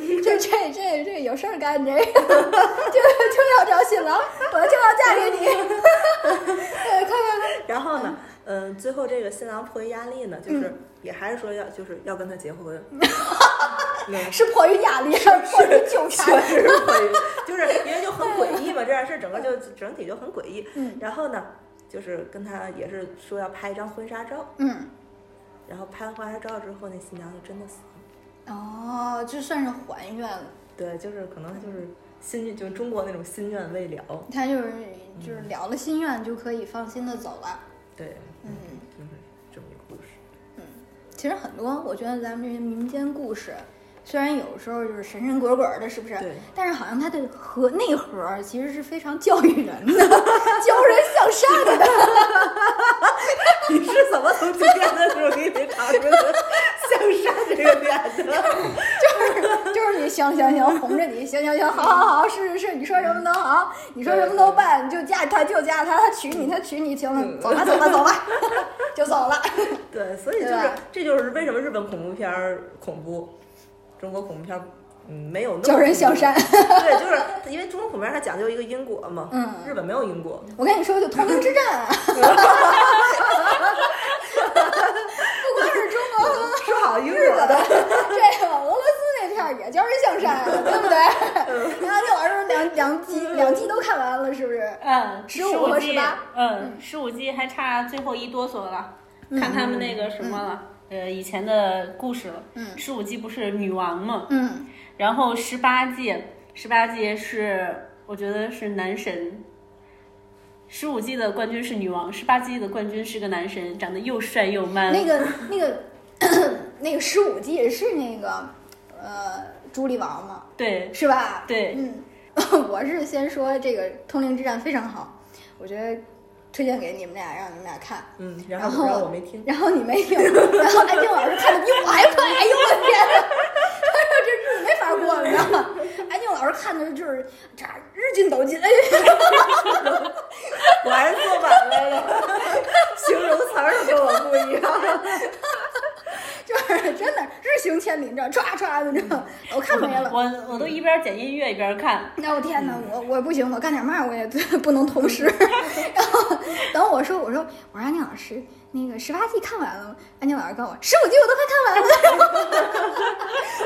行，这这这干，这个 就就要找新郎，我就要嫁给你，快快快！然后呢，嗯，最后这个新郎迫于压力呢，就是也还是说要就是要跟他结婚。嗯 是迫于压力，还是迫于纠缠？确实是迫于，就是因为就很诡异嘛，这件事整个就整体就很诡异。嗯然后呢，就是跟他也是说要拍一张婚纱照，嗯，然后拍完婚纱照之后，那新娘就真的死了。哦，这算是还愿了。对，就是可能就是心愿，就是中国那种心愿未了。他就是就是了了心愿就可以放心的走了。对，嗯，就是这么一个故事。嗯其实很多，我觉得咱们这些民间故事，虽然有时候就是神神鬼鬼的，是不是？对。但是好像它的核内核其实是非常教育人的，教人向善的。你是怎么从今天的时候给你查出的 向善这个点的？就 是就是你行行行，哄着你，行行行，好好好，是是是，你说什么都好，你说什么都办，你就嫁他就嫁他，他娶你他娶你，行了，走吧走吧走吧，就走了。对，所以就是这就是为什么日本恐怖片儿恐怖，中国恐怖片儿嗯没有那么叫人向善。对，就是因为中国恐怖片它讲究一个因果嘛，嗯。日本没有因果，我跟你说，就通灵之战，不光是中国和说好因果的，儿也教人向善，对不对？然后那老师两两季两季都看完了，是不是？嗯，十五和季18，嗯，十五季还差最后一哆嗦了，看他们那个什么了，呃，以前的故事了。嗯十五季不是女王嘛，嗯，然后十八季，十八季是我觉得是男神。十五季的冠军是女王，十八季的冠军是个男神，长得又帅又 man。那个那个 那个十五季是那个呃朱莉王嘛？对是吧？对，嗯，我是先说这个《通灵之战》非常好，我觉得推荐给你们俩，让你们俩看。嗯，然然后然后后我没听，然后你没听，然后安静老师看的比我还快，哎呦我的天！这日子没法过了，你知道吗？安静老师看的就是这日进斗金，哎，我还是做晚来了，形容词儿都跟我不一样。就是真的日行千里，你知道，唰唰的，你知道，我看没了。我我都一边剪音乐一边看。那我天哪，我我不行，我干点嘛我也 不能同时。然后等我说，我说我说安静老师，那个十八季看完了吗？安静老师告诉我，十五季我都快看完了。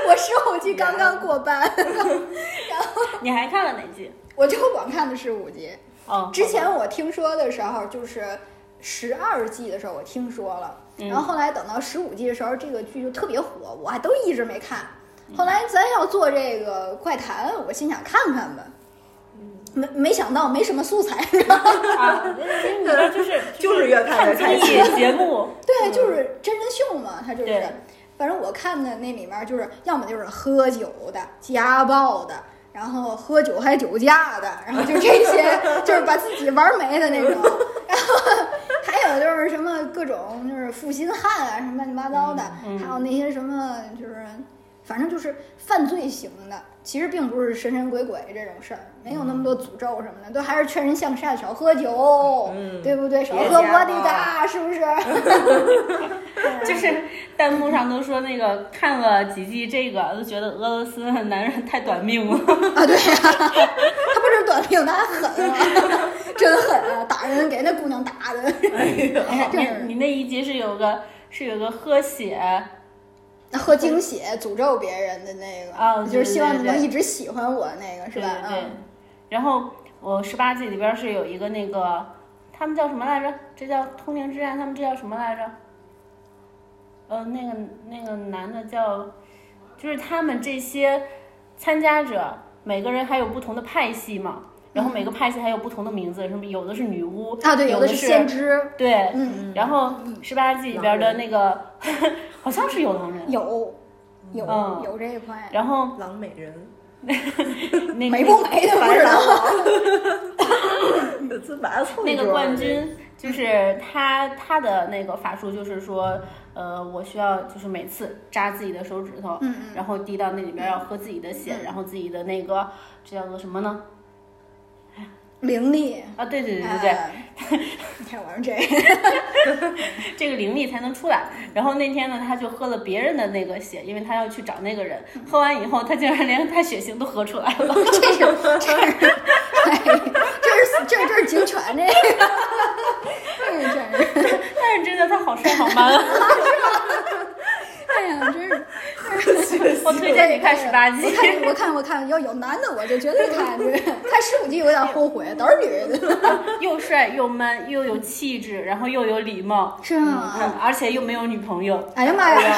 我十五季刚刚过半。然后你还看了哪季？我就光看的十五季。哦，之前我听说的时候，就是十二季的时候我听说了，然后后来等到十五季的时候，这个剧就特别火，我还都一直没看。后来咱要做这个怪谈，我心想看看吧。没没想到没什么素材，啊，里 边就是就是越看越开心节目，对，就是真人秀嘛，它就是对。反正我看的那里面就是要么就是喝酒的、家暴的，然后喝酒还酒驾的，然后就这些，就是把自己玩没的那种。然 后还有就是什么各种就是负心汉啊，什么乱七八糟的，还有那些什么就是。反正就是犯罪型的，其实并不是神神鬼鬼这种事儿，没有那么多诅咒什么的，都还是劝人向善，少喝酒，嗯对不对？少喝波迪达，是不是？就是弹幕上都说那个看了几季这个，都觉得俄罗斯男人太短命了啊！对呀、他不是短命，他还狠啊，真狠啊！打人给那姑娘打的，哎呀，你你那一集是有个是有个喝血。喝精血诅咒别人的那个啊，就是希望你能一直喜欢我那个，是吧？对。然后我十八季里边是有一个那个，他们叫什么来着？这叫通灵之战，他们这叫什么来着？呃，那个那个男的叫，就是他们这些参加者，每个人还有不同的派系嘛。然后每个派系还有不同的名字，什么有的是女巫啊，对，有的是先知，对，嗯。然后十八季里边的那个 好像是有狼人，有，有嗯有这一块。然后狼美人，那美不美的不知道。那个冠军就是他，他的那个法术就是说，呃，我需要就是每次扎自己的手指头，嗯然后滴到那里边要喝自己的血，然后自己的那个这叫做什么呢？灵力啊，对对对对对，你看我是这，这个灵力才能出来。然后那天呢，他就喝了别人的那个血，因为他要去找那个人。喝完以后，他竟然连他血型都喝出来了。这是这是，哎，这是这这是警犬这个，这是真是。但是真的他好帅好 man 啊！哎呀，真是。我推荐你看十八集。我看 我看我看，要有男的我就绝对看。看十五集有点后悔，都是女的。又帅又 man 又有气质，然后又有礼貌，是吗？嗯，而且又没有女朋友。哎呀妈呀！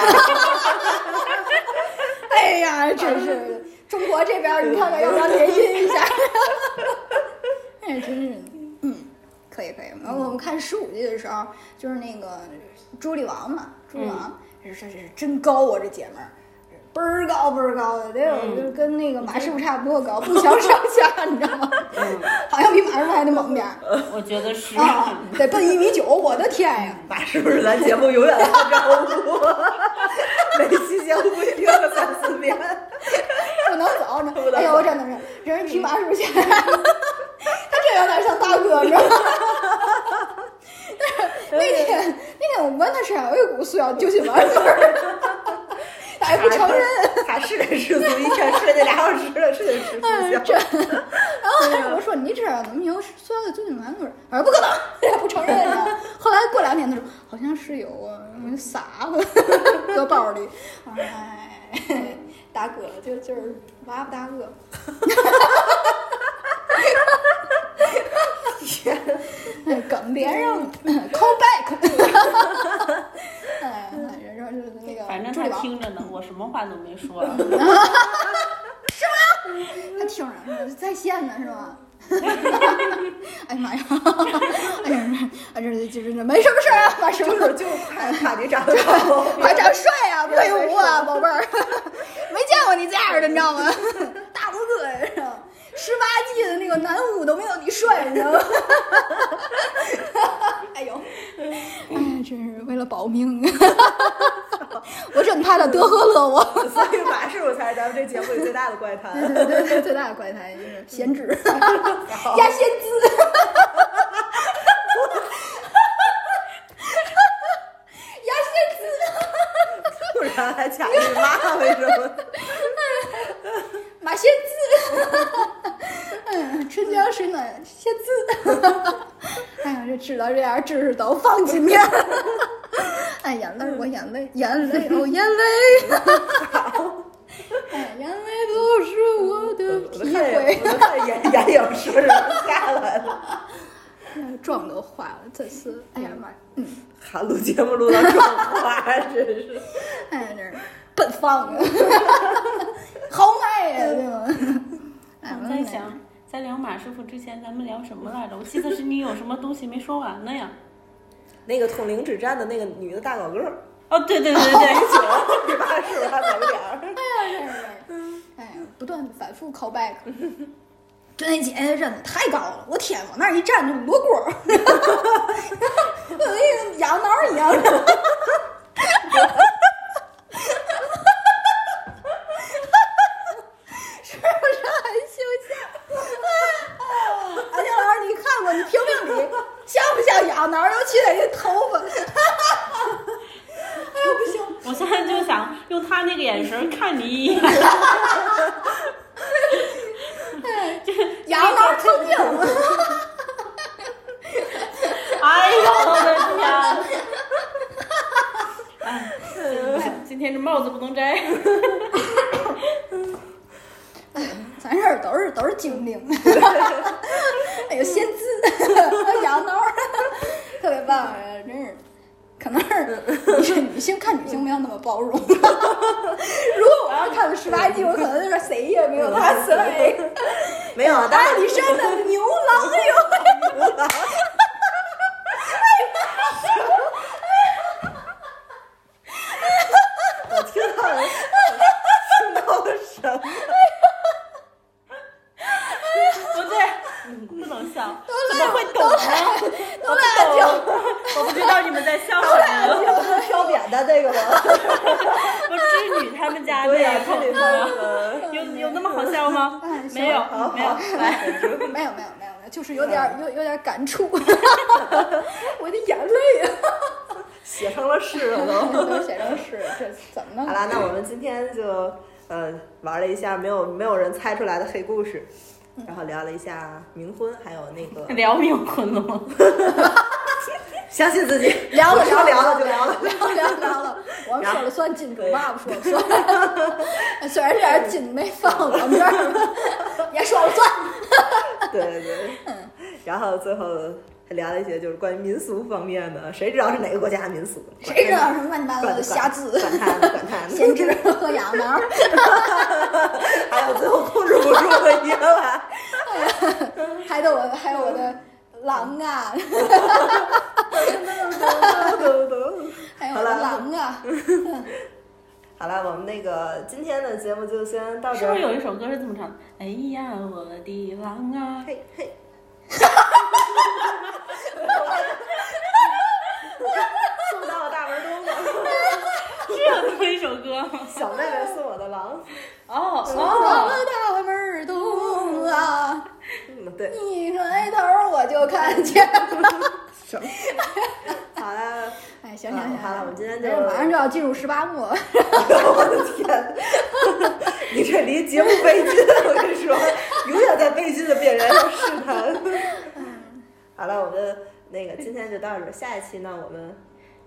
哎呀，真是中国这边，你看看要不要联姻一下？哎，真是，嗯，可以可以。然后我们看十五集的时候，就是那个朱莉王嘛，朱莉王。这这是真高啊！这姐们儿倍儿高倍儿高的，得有就是跟那个马师傅差不多高，不相上下，你知道吗？嗯，好像比马师傅还得猛点儿。我觉得是啊，得奔一米九，我的天呀！马师傅是咱节目永远的招呼，每期节目不听个三四遍，不能走呢。哎呦，我真的是人提马师傅钱，他这有点像大哥，你知道吗？但是那天那天我问他身上有一股塑料救心丸味儿，他还不承认。他是得吃素，一天吃那俩小时了，是得吃素真。然后我说你这怎么有塑料的救心丸味儿？他说不可能，他 也不承认呢。后来过两天他说好像是有啊，撒了，搁包里。哎，大哥就就是娃不大哥。梗别人 call back，哎，反正他听着呢，我什么话都没说。是吗？他听着呢，在线呢，是吗？哎呀妈呀！哎呀，啊这这这没什么事儿啊，把什么就是就怕怕你长得高，快长帅啊，威武啊，宝贝儿！没见过你这样的，你知道吗？大拇哥呀！十八季的那个男五都没有你帅，你知道吗？哎呦，哎，真是为了保命，我真怕他得喝乐我。所以马师傅才是咱们这节目里最大的怪胎。对对对，最大的怪胎就是先知压先知。压先知。突然还卡一马马仙子，嗯，春江水暖仙子。哎呀，这知道这点知识都放进去。哎，眼泪，我眼泪，眼泪，哦，眼泪。哎，眼泪都是我的体会。我看眼眼影是不是下来了？妆都花了，真是，哎呀妈，嗯，还录节目录到妆花，真是，哎呀，这奔放啊，好卖呀，对吗？我在想，在聊马师傅之前，咱们聊什么来着？我记得是你有什么东西没说完呢呀？那个通灵之战的那个女的大高个儿。哦，对对对对对，你爸是不是还走个点儿？哎呀，哎呀，不断反复 call back。就那姐姐真的太高了，我天，往那儿一站就罗锅，跟那个羊毛一样。猜出来的黑故事，然后聊了一下冥婚，还有那个 聊冥婚了吗？相信自己，聊了聊聊了就聊了，聊 聊聊了。我们说了算，金主爸爸说了算。虽然这点金没放我们这儿，也说了算。对对对，嗯。然后最后还聊了一些就是关于民俗方面的，谁知道是哪个国家的民俗？谁知道什么乱七八糟的瞎子？管他呢，管他呢。先知 和羊毛。还有最后控制不住的野晚。还有我，还有我的。狼啊！好了，狼啊！好了，我们那个今天的节目就先到这。是不是有一首歌是这么唱的？哎呀，我的狼啊！嘿嘿！送到了大门东了。是有这么一首歌吗？小妹妹送我的狼。哦，送到了大门东啊！对，一抬头我就看见了。好了，哎，行行行，好了，我们今天就马上就要进入十八幕。我的天，你这离节目背近，我跟你说，永远在背近的边缘上试探。好了，我们那个今天就到这，下一期呢，我们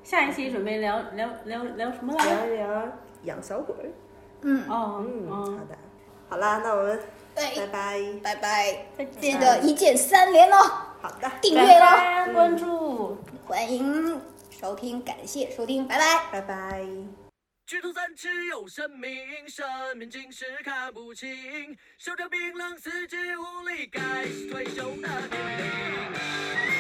下一期准备聊聊聊聊什么来聊聊养小鬼。嗯，哦，嗯，好的，好啦，那我们。拜拜拜拜，记得一键三连哦！好的，订阅喽，关注，欢迎收听，感谢收听，拜拜。拜拜。举头三尺有神明，神明竟是看不清，手脚冰冷，四肢无力，该是退休的年龄。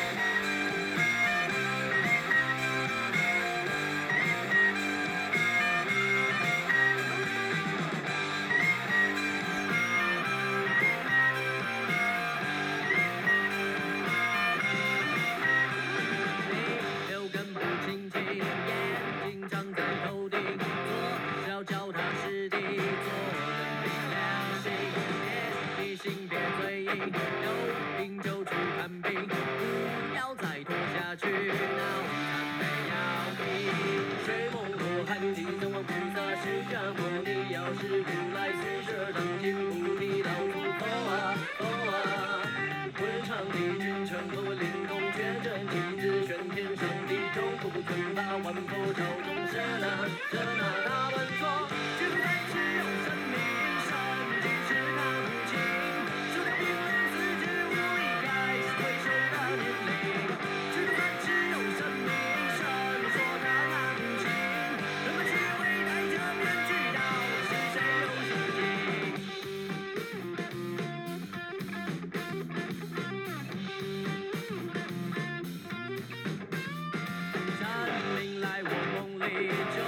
Billy you.